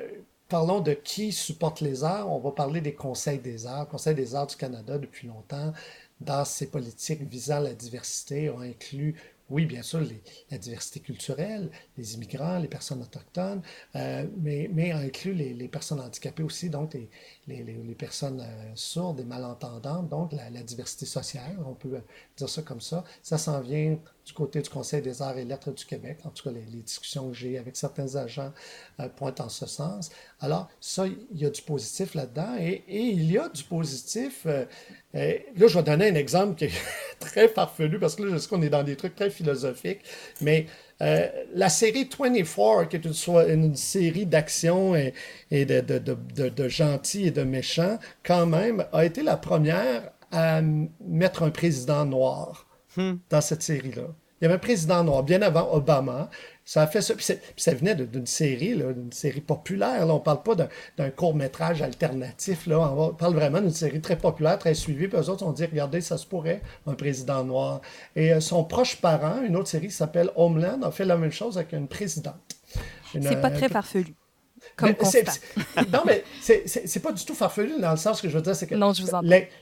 parlons de qui supporte les arts. On va parler des conseils des arts. Conseil des arts du Canada, depuis longtemps, dans ses politiques visant la diversité, ont inclus oui, bien sûr, la diversité culturelle, les immigrants, les personnes autochtones, euh, mais, mais inclut les, personnes handicapées aussi, donc les, personnes euh, sourdes et malentendantes, donc la, la, diversité sociale, on peut dire ça comme ça. Ça s'en vient du côté du Conseil des arts et lettres du Québec. En tout cas, les, discussions que j'ai avec certains agents euh, pointent en ce sens. Alors, ça, il y a du positif là-dedans. Et, il y a du positif. Euh, euh, là, je vais donner un exemple qui est très farfelu parce que là, je sais qu'on est dans des trucs très philosophiques. Mais la série 24, qui est une, une série d'action et, de gentils et de méchants, quand même, a été la première à mettre un président noir. Hmm. dans cette série-là. Il y avait un président noir bien avant Obama. Ça a fait ça. Puis, ça venait d'une série, d'une série populaire. Là. On ne parle pas d'un court-métrage alternatif. Là. On parle vraiment d'une série très populaire, très suivie. Puis eux autres ont dit regardez, ça se pourrait, un président noir. Et euh, son proche parent, une autre série qui s'appelle Homeland, a fait la même chose avec une présidente. C'est pas très farfelu. Comme constat. non, mais c'est pas du tout farfelu dans le sens que je veux dire, c'est que. Non, je vous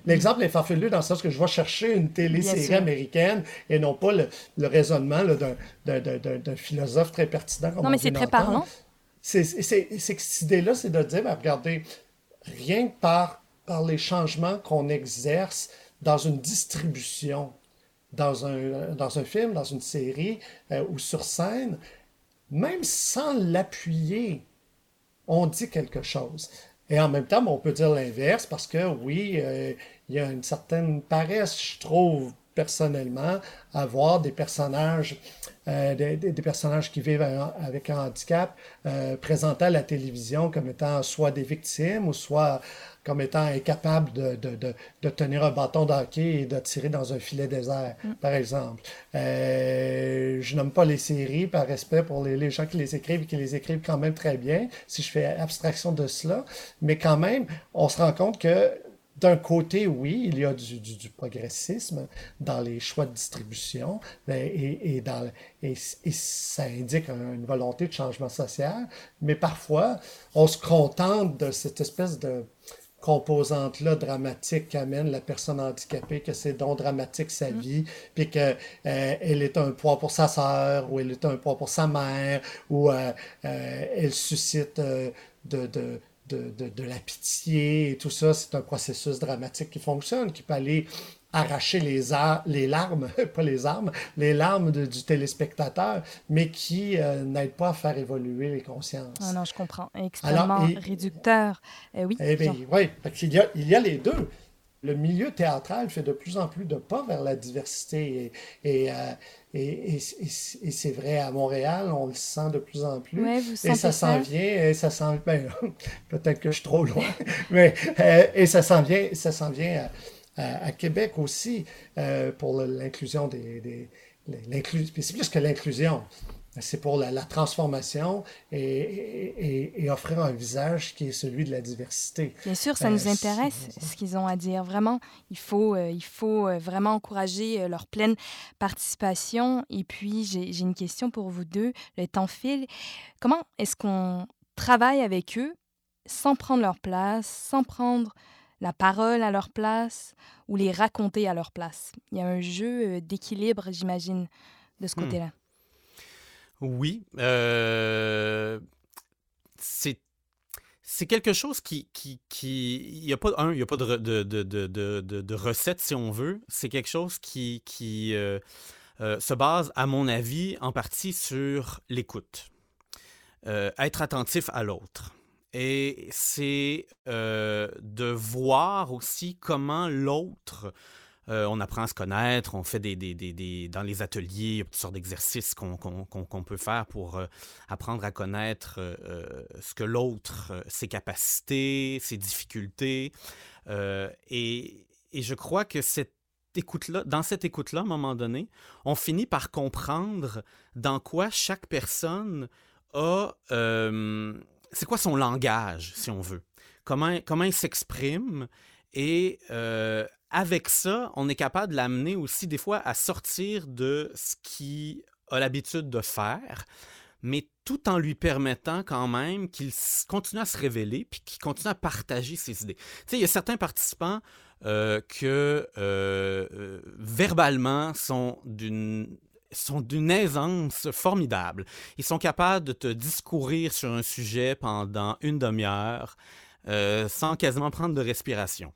L'exemple est farfelu dans le sens que je vais chercher une télésérie américaine et non pas le, le raisonnement d'un philosophe très pertinent. non, mais c'est très parlant. C'est que cette idée-là, c'est de dire, ben, regardez, rien que par, par les changements qu'on exerce dans une distribution, dans un, dans un film, dans une série euh, ou sur scène, même sans l'appuyer, on dit quelque chose. Et en même temps, on peut dire l'inverse parce que oui, euh, il y a une certaine paresse, je trouve, personnellement, à voir des personnages, euh, des, personnages qui vivent avec un handicap euh, présentés à la télévision comme étant soit des victimes ou soit comme étant incapables de, de, de, tenir un bâton d'hockey et de tirer dans un filet désert, mm. par exemple. Euh, je nomme pas les séries par respect pour les, les, gens qui les écrivent et qui les écrivent quand même très bien, si je fais abstraction de cela, mais quand même, on se rend compte que d'un côté, oui, il y a du, du, progressisme dans les choix de distribution et, et, dans, et, ça indique une volonté de changement social, mais parfois, on se contente de cette espèce de composante-là dramatique qu'amène la personne handicapée, que c'est donc dramatique sa mm. vie, puis qu'elle euh, elle est un poids pour sa sœur, ou elle est un poids pour sa mère, ou euh, euh, elle suscite de, de de, de, la pitié et tout ça, c'est un processus dramatique qui fonctionne, qui peut aller arracher les, les larmes, pas les armes, les larmes du téléspectateur, mais qui euh, n'aide pas à faire évoluer les consciences. Ah non, je comprends. Extrêmement réducteur. Eh oui. Eh bien, oui, il y, a, il y a les deux le milieu théâtral fait de plus en plus de pas vers la diversité et, euh, et, et, c'est vrai à Montréal, on le sent de plus en plus. et ça s'en vient, et ça s'en ben, peut-être que je suis trop loin, mais euh, et ça s'en vient, ça s'en vient à, Québec aussi euh, pour l'inclusion des, des c'est plus que l'inclusion c'est pour la, transformation et, offrir un visage qui est celui de la diversité. Bien sûr, ça nous euh, intéresse, ce qu'ils ont à dire. Vraiment, il faut, euh, il faut vraiment encourager leur pleine participation. Et puis, j'ai une question pour vous deux. Le temps file. Comment est-ce qu'on travaille avec eux sans prendre leur place, sans prendre la parole à leur place ou les raconter à leur place? Il y a un jeu d'équilibre, j'imagine, de ce hmm. côté-là. Oui. Euh, c'est c'est quelque chose qui, qui, qui, il y a pas un, il y a pas de, de, de, de, de recette si on veut. C'est quelque chose qui, qui euh, euh, se base, à mon avis, en partie sur l'écoute, être attentif à l'autre. Et c'est de voir aussi comment l'autre euh, on apprend à se connaître, on fait des, des, dans les ateliers, il y a toutes sortes d'exercices qu'on peut faire pour euh, apprendre à connaître euh, ce que l'autre, ses capacités, ses difficultés. Et, je crois que cette écoute-là, dans cette écoute-là, à un moment donné, on finit par comprendre dans quoi chaque personne a... c'est quoi son langage, si on veut? Comment, comment il s'exprime? Et avec ça, on est capable de l'amener aussi des fois à sortir de ce qu'il a l'habitude de faire, mais tout en lui permettant quand même qu'il continue à se révéler puis qu'il continue à partager ses idées. Tu sais, il y a certains participants euh, que euh, euh, verbalement sont d'une sont d'une aisance formidable. Ils sont capables de te discourir sur un sujet pendant une demi-heure sans quasiment prendre de respiration.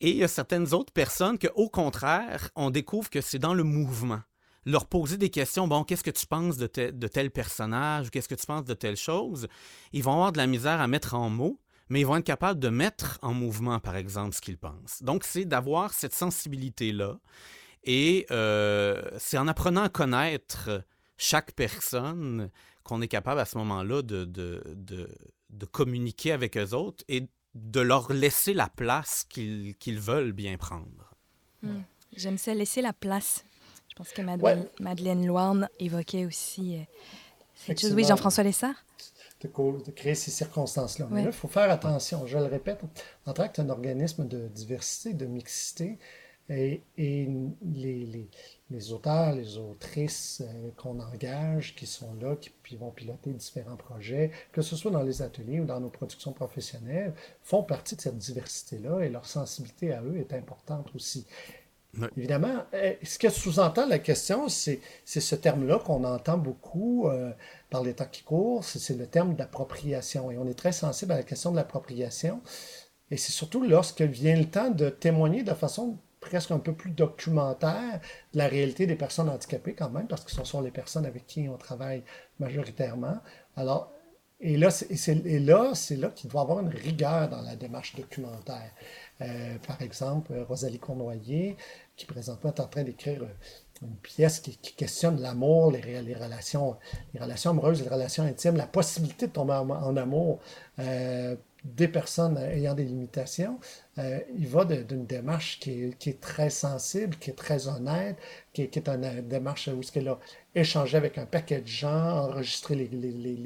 Et il y a certaines autres personnes que, au contraire, on découvre que c'est dans le mouvement. Leur poser des questions, bon, qu'est-ce que tu penses de, de tel personnage, qu'est-ce que tu penses de telle chose, ils vont avoir de la misère à mettre en mots, mais ils vont être capables de mettre en mouvement, par exemple, ce qu'ils pensent. Donc, c'est d'avoir cette sensibilité-là. Et euh, c'est en apprenant à connaître chaque personne qu'on est capable à ce moment-là de, de, de, de, communiquer avec eux autres et de leur laisser la place qu'ils veulent bien prendre. Hmm. J'aime ça, laisser la place. Je pense que Madeleine, Madeleine Loire évoquait aussi euh, cette chose. Oui, Jean-François Lessard? De, créer ces circonstances-là. Mais là, il faut faire attention. Je le répète, en tant qu'un organisme de diversité, de mixité, Et, et les, les, auteurs, les autrices euh, qu'on engage, qui sont là, qui, vont piloter différents projets, que ce soit dans les ateliers ou dans nos productions professionnelles, font partie de cette diversité-là et leur sensibilité à eux est importante aussi. Évidemment, euh, ce que sous-entend la question, c'est ce terme-là qu'on entend beaucoup euh, dans les temps qui courent, c'est le terme d'appropriation. Et on est très sensible à la question de l'appropriation. Et c'est surtout lorsque vient le temps de témoigner de façon presque un peu plus documentaire de la réalité des personnes handicapées quand même, parce que ce sont les personnes avec qui on travaille majoritairement. Alors, et là, c'est là, là qu'il doit y avoir une rigueur dans la démarche documentaire. Euh, par exemple, Rosalie Cournoyer, qui présentement est en train d'écrire euh, une pièce qui, questionne l'amour, les, relations, les relations amoureuses, les relations intimes, la possibilité de tomber en, amour. Euh, des personnes ayant des limitations, euh, il va d'une démarche qui est, très sensible, qui est très honnête, qui est, une démarche où il a échangé avec un paquet de gens, enregistré les,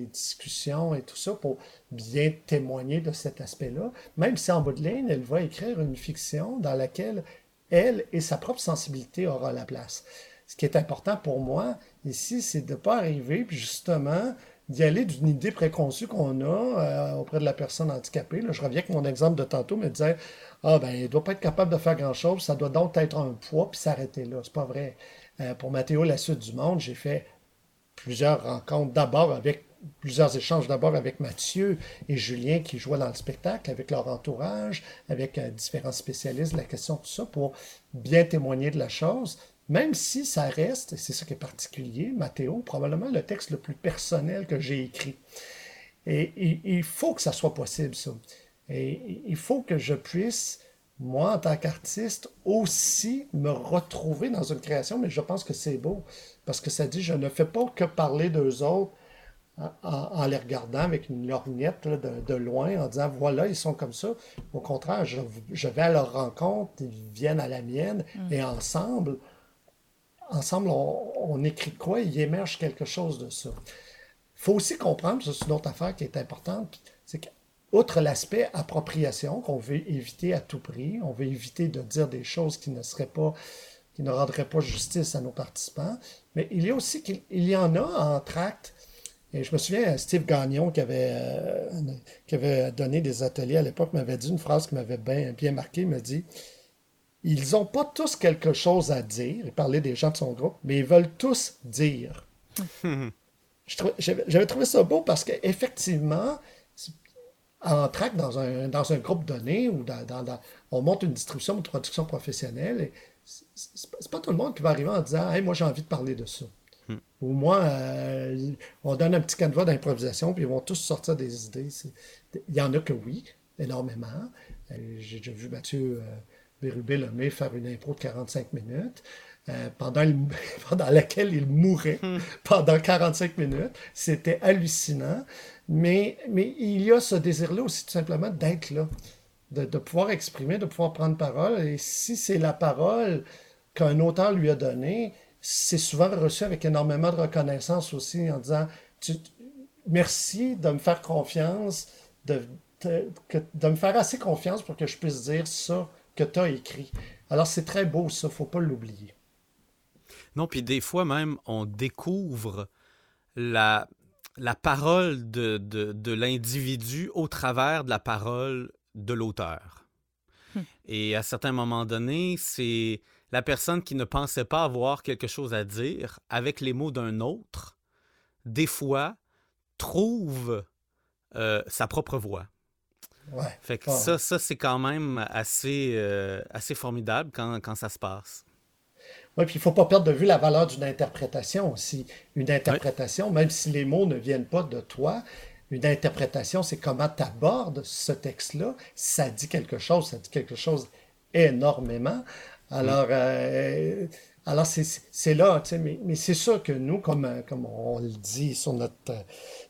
discussions et tout ça pour bien témoigner de cet aspect-là, même si en bout de ligne, elle va écrire une fiction dans laquelle elle et sa propre sensibilité aura la place. Ce qui est important pour moi ici, c'est de ne pas arriver, justement, d'y aller d'une idée préconçue qu'on a euh, auprès de la personne handicapée. je reviens avec mon exemple de tantôt, me disait Ah, ben, il ne doit pas être capable de faire grand-chose, ça doit donc être un poids, puis s'arrêter là. C'est pas vrai. Euh, pour Mathéo, la suite du monde, j'ai fait plusieurs rencontres, d'abord avec plusieurs échanges d'abord avec Mathieu et Julien qui jouaient dans le spectacle, avec leur entourage, avec euh, différents spécialistes de la question, tout ça, pour bien témoigner de la chose. Même si ça reste, et c'est ça qui est particulier, Mathéo, probablement le texte le plus personnel que j'ai écrit. Et, il faut que ça soit possible, ça. Et il faut que je puisse, moi, en tant qu'artiste, aussi me retrouver dans une création, mais je pense que c'est beau, parce que ça dit, je ne fais pas que parler d'eux autres en, les regardant avec une lorgnette de, loin, en disant, voilà, ils sont comme ça. Au contraire, je, vais à leur rencontre, ils viennent à la mienne, mm. et ensemble, ensemble, on, écrit quoi, il émerge quelque chose de ça. Il faut aussi comprendre, c'est une autre affaire qui est importante, c'est qu'outre l'aspect appropriation qu'on veut éviter à tout prix, on veut éviter de dire des choses qui ne seraient pas, qui ne rendraient pas justice à nos participants, mais il y a aussi qu'il y en a en tract. Et je me souviens, Steve Gagnon, qui avait, euh, qui avait donné des ateliers à l'époque, m'avait dit une phrase qui m'avait bien, bien marqué. Il m'a dit ils n'ont pas tous quelque chose à dire. Il parlait des gens de son groupe, mais ils veulent tous dire. J'avais trouvé ça beau parce qu'effectivement, en traque dans un, dans un groupe donné ou dans, on monte une distribution ou une production professionnelle, c'est pas tout le monde qui va arriver en disant Hey, moi j'ai envie de parler de ça. Hmm. Ou moi, euh, on donne un petit canevas d'improvisation, puis ils vont tous sortir des idées. Il y en a que oui, énormément. Euh, j'ai déjà vu Mathieu. Euh, Bérubé Lemay faire une impro de 45 minutes. Euh, pendant, pendant, laquelle il mourait hmm. pendant 45 minutes. C'était hallucinant. Mais, mais il y a ce désir-là aussi tout simplement d'être là, de, de, pouvoir exprimer, de pouvoir prendre parole. Et si c'est la parole qu'un auteur lui a donnée, c'est souvent reçu avec énormément de reconnaissance aussi en disant merci de me faire confiance, de, de, de me faire assez confiance pour que je puisse dire ça que tu as écrit. Alors, c'est très beau, ça, faut pas l'oublier. Non, puis des fois même, on découvre la, la parole de, de, de l'individu au travers de la parole de l'auteur. Hmm. Et à certains moments donnés, c'est la personne qui ne pensait pas avoir quelque chose à dire avec les mots d'un autre, des fois, trouve euh, sa propre voix. Fait que ça, ça c'est quand même assez, euh, assez formidable quand, quand, ça se passe. Oui, puis il ne faut pas perdre de vue la valeur d'une interprétation aussi. Une interprétation, même si les mots ne viennent pas de toi, une interprétation, c'est comment tu abordes ce texte-là. Ça dit quelque chose, ça dit quelque chose énormément. Alors, euh, alors c'est là, mais, mais c'est sûr que nous, comme, comme on le dit sur notre,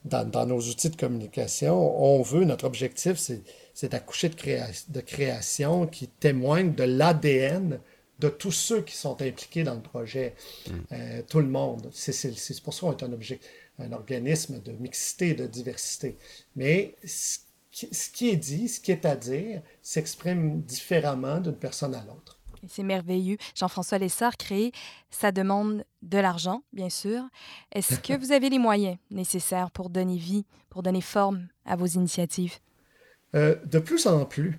dans, nos outils de communication, on veut, notre objectif, c'est d'accoucher de, de création qui témoigne de l'ADN de tous ceux qui sont impliqués dans le projet, mm. euh, tout le monde. C'est pour ça qu'on est un, objet, un organisme de mixité, de diversité. Mais ce qui est dit, ce qui est à dire, s'exprime différemment d'une personne à l'autre. C'est merveilleux. Jean-François Lessard, créer, ça demande de l'argent, bien sûr. Est-ce que vous avez les moyens nécessaires pour donner vie, pour donner forme à vos initiatives? Euh, de plus en plus.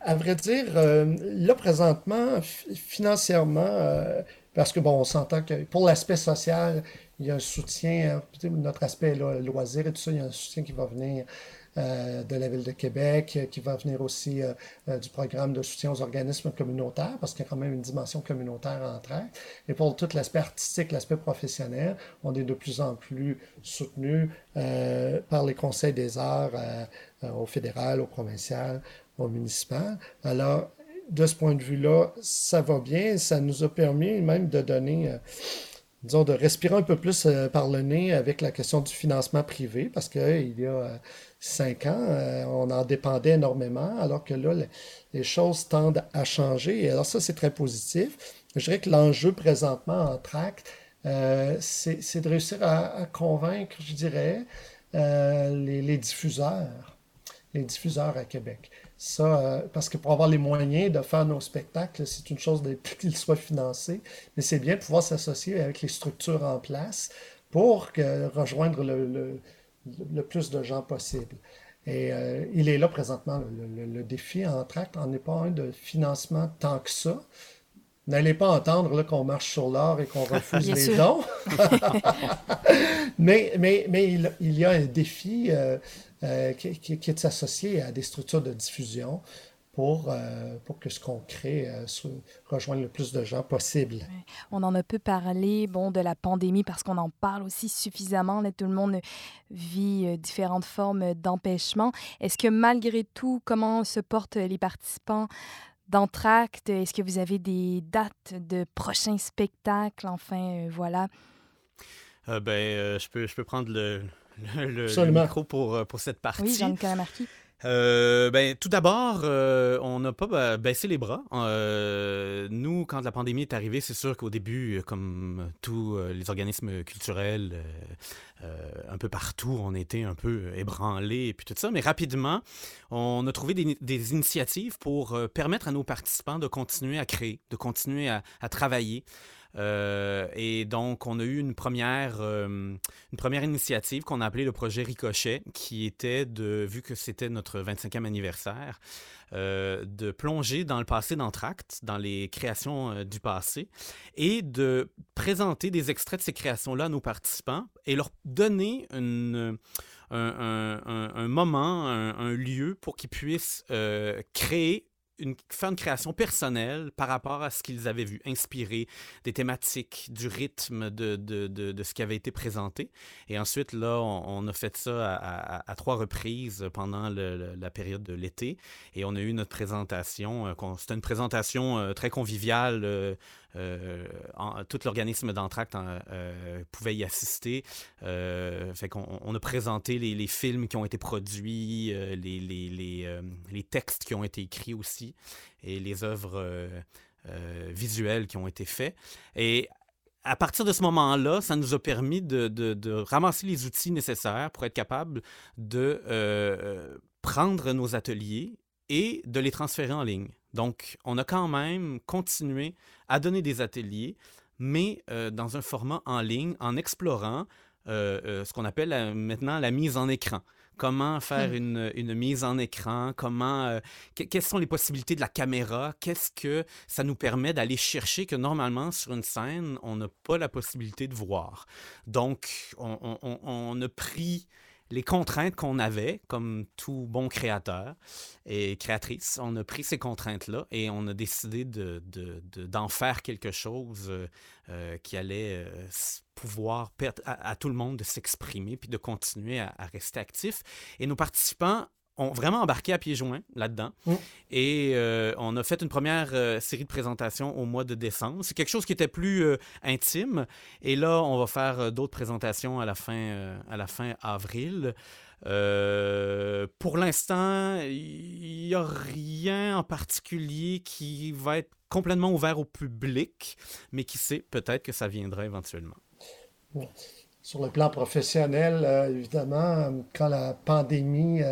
À vrai dire, euh, là, présentement, financièrement, euh, parce que, bon, on s'entend que pour l'aspect social, il y a un soutien, notre aspect loisir et tout ça, il y a un soutien qui va venir de la Ville de Québec, euh, qui va venir aussi euh, du programme de soutien aux organismes communautaires, parce qu'il y a quand même une dimension communautaire en train. Et pour tout l'aspect artistique, l'aspect professionnel, on est de plus en plus soutenu par les conseils des arts au fédéral, au provincial, au municipal. Alors, de ce point de vue-là, ça va bien. Ça nous a permis même de donner disons, de respirer un peu plus par le nez avec la question du financement privé, parce qu'il y a cinq ans, euh, on en dépendait énormément, alors que là, les, choses tendent à changer. Et alors ça, c'est très positif. Je dirais que l'enjeu présentement en tract, euh, c'est de réussir à, convaincre, je dirais, euh, les, diffuseurs, les diffuseurs à Québec. Ça, parce que pour avoir les moyens de faire nos spectacles, c'est une chose qu'ils soient financés, mais c'est bien de pouvoir s'associer avec les structures en place pour rejoindre le le plus de gens possible. Et euh, il est là présentement, le, défi en tract n'en est pas un de financement tant que ça. N'allez pas entendre qu'on marche sur l'or et qu'on refuse les dons. mais mais, mais il, y a un défi euh, euh, qui, qui, est associé à des structures de diffusion pour, euh, pour que ce qu'on crée euh, rejoigne le plus de gens possible. On en a peu parlé bon, de la pandémie parce qu'on en parle aussi suffisamment. Là, tout le monde vit euh, différentes formes d'empêchement. Est-ce que malgré tout, comment se portent les participants d'Entracte? Est-ce que vous avez des dates de prochains spectacles? Enfin, voilà. ben, je, peux, je peux prendre le, le, micro pour, pour cette partie. Oui, Jean-Nicolas Marquis. Euh, ben, tout d'abord, euh, on n'a pas bah, baissé les bras. Euh, nous, quand la pandémie est arrivée, c'est sûr qu'au début, comme tous les organismes culturels, un peu partout, on était un peu ébranlés et puis tout ça. Mais rapidement, on a trouvé des, initiatives pour permettre à nos participants de continuer à créer, de continuer à travailler. Euh, et donc, on a eu une première, euh, une première initiative qu'on a appelée le projet Ricochet, qui était de, vu que c'était notre 25e anniversaire, euh, de plonger dans le passé d'Entracte, dans les créations du passé, et de présenter des extraits de ces créations-là à nos participants et leur donner un, un, moment, un, lieu pour qu'ils puissent créer une, faire une création personnelle par rapport à ce qu'ils avaient vu, inspiré des thématiques, du rythme de, de, de, ce qui avait été présenté. Et ensuite, là, on, a fait ça à, trois reprises pendant la période de l'été. Et on a eu notre présentation. Euh, c'était une présentation euh, très conviviale. Euh, tout l'organisme d'Entracte euh, pouvait y assister. Euh, on a présenté les, films qui ont été produits, les, textes qui ont été écrits aussi et les œuvres visuelles qui ont été faites. Et à partir de ce moment-là, ça nous a permis de, ramasser les outils nécessaires pour être capable de prendre nos ateliers et de les transférer en ligne. Donc, on a quand même continué à donner des ateliers, mais euh, dans un format en ligne, en explorant euh, euh, ce qu'on appelle maintenant la mise en écran. Comment faire hmm. une, mise en écran, comment, quelles sont les possibilités de la caméra, qu'est-ce que ça nous permet d'aller chercher que normalement sur une scène, on n'a pas la possibilité de voir? Donc, on a pris les contraintes qu'on avait, comme tout bon créateur et créatrice, on a pris ces contraintes-là et on a décidé d'en de, faire quelque chose euh, euh, qui allait euh, pouvoir permettre à, tout le monde de s'exprimer puis de continuer à, à, rester actif. Et nos participants ont vraiment embarqué à pieds joints là-dedans. Mm. Et euh, on a fait une première euh, série de présentations au mois de décembre. C'est quelque chose qui était plus euh, intime. Et là, on va faire d'autres présentations à la fin, à la fin avril. pour l'instant, il n'y a rien en particulier qui va être complètement ouvert au public, mais qui sait, peut-être que ça viendra éventuellement. Sur le plan professionnel, évidemment, quand la pandémie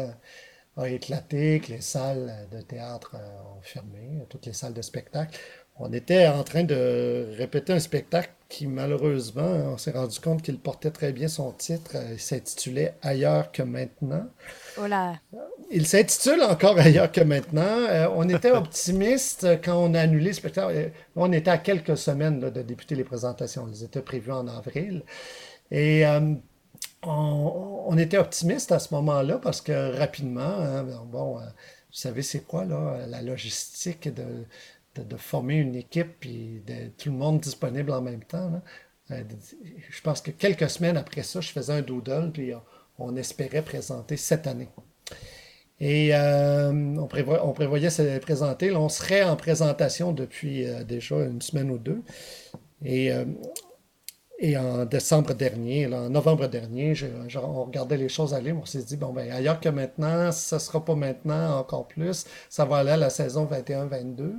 a éclaté, que les salles de théâtre euh, ont fermé, toutes les salles de spectacle. on était en train de répéter un spectacle qui, malheureusement, on s'est rendu compte qu'il portait très bien son titre. Il s'intitulait Ailleurs que maintenant. Oh là. Il s'intitule encore Ailleurs que maintenant. Euh, on était optimiste quand on a annulé le spectacle. On était à quelques semaines de débuter les présentations. Elles étaient prévues en avril. Et euh, on, était optimiste à ce moment-là parce que rapidement, hein, bon, euh, vous savez, c'est quoi là, la logistique de de, former une équipe et de tout le monde disponible en même temps. Euh, je pense que quelques semaines après ça, je faisais un doodle, puis on, espérait présenter cette année. Et euh, on, on, prévoyait se présenter. on serait en présentation depuis déjà une semaine ou deux. Et, et en décembre dernier, en novembre dernier, on regardait les choses aller. On s'est dit, bon, ben, ailleurs que maintenant, ça ne sera pas maintenant encore plus. Ça va aller à la saison 21-22.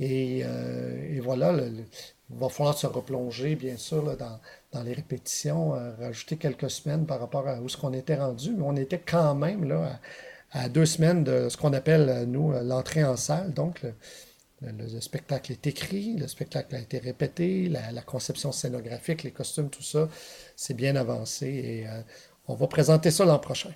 Euh, et, voilà, il va falloir se replonger, bien sûr, dans, les répétitions, euh, rajouter quelques semaines par rapport à où ce qu'on était rendu. Mais on était quand même là, à, deux semaines de ce qu'on appelle, nous, l'entrée en salle. Donc, le, spectacle est écrit, le spectacle a été répété, la, conception scénographique, les costumes, tout ça, c'est bien avancé. Et euh, on va présenter ça l'an prochain.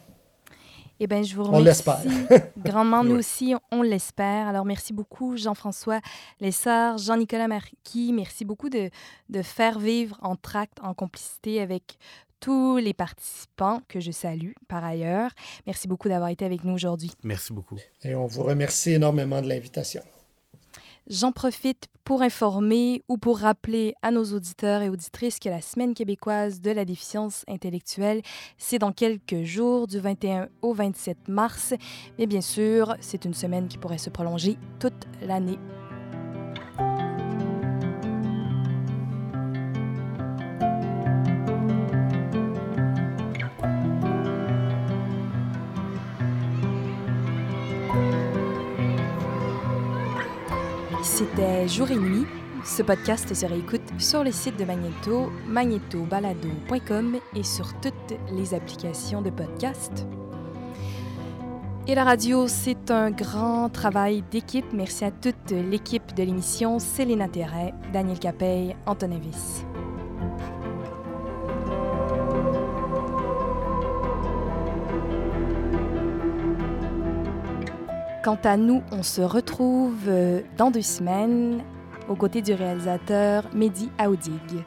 Eh bien, je vous remercie grandement. Nous aussi, on l'espère. Alors, merci beaucoup, Jean-François Lessard, Jean-Nicolas Marquis. Merci beaucoup de, de faire vivre en tract, en complicité avec tous les participants que je salue par ailleurs. Merci beaucoup d'avoir été avec nous aujourd'hui. Merci beaucoup. Et on vous remercie énormément de l'invitation. J'en profite pour informer ou pour rappeler à nos auditeurs et auditrices que la Semaine québécoise de la déficience intellectuelle, c'est dans quelques jours, du 21 au 27 mars. Mais bien sûr, c'est une semaine qui pourrait se prolonger toute l'année. C'était Jour et Nuit. Ce podcast se réécoute sur le site de Magneto, magnetobalado.com et sur toutes les applications de podcast. Et la radio, c'est un grand travail d'équipe. Merci à toute l'équipe de l'émission, Céline Terret, Daniel Capey, Antonin Quant à nous, on se retrouve euh, dans deux semaines aux côtés du réalisateur Mehdi Aoudig.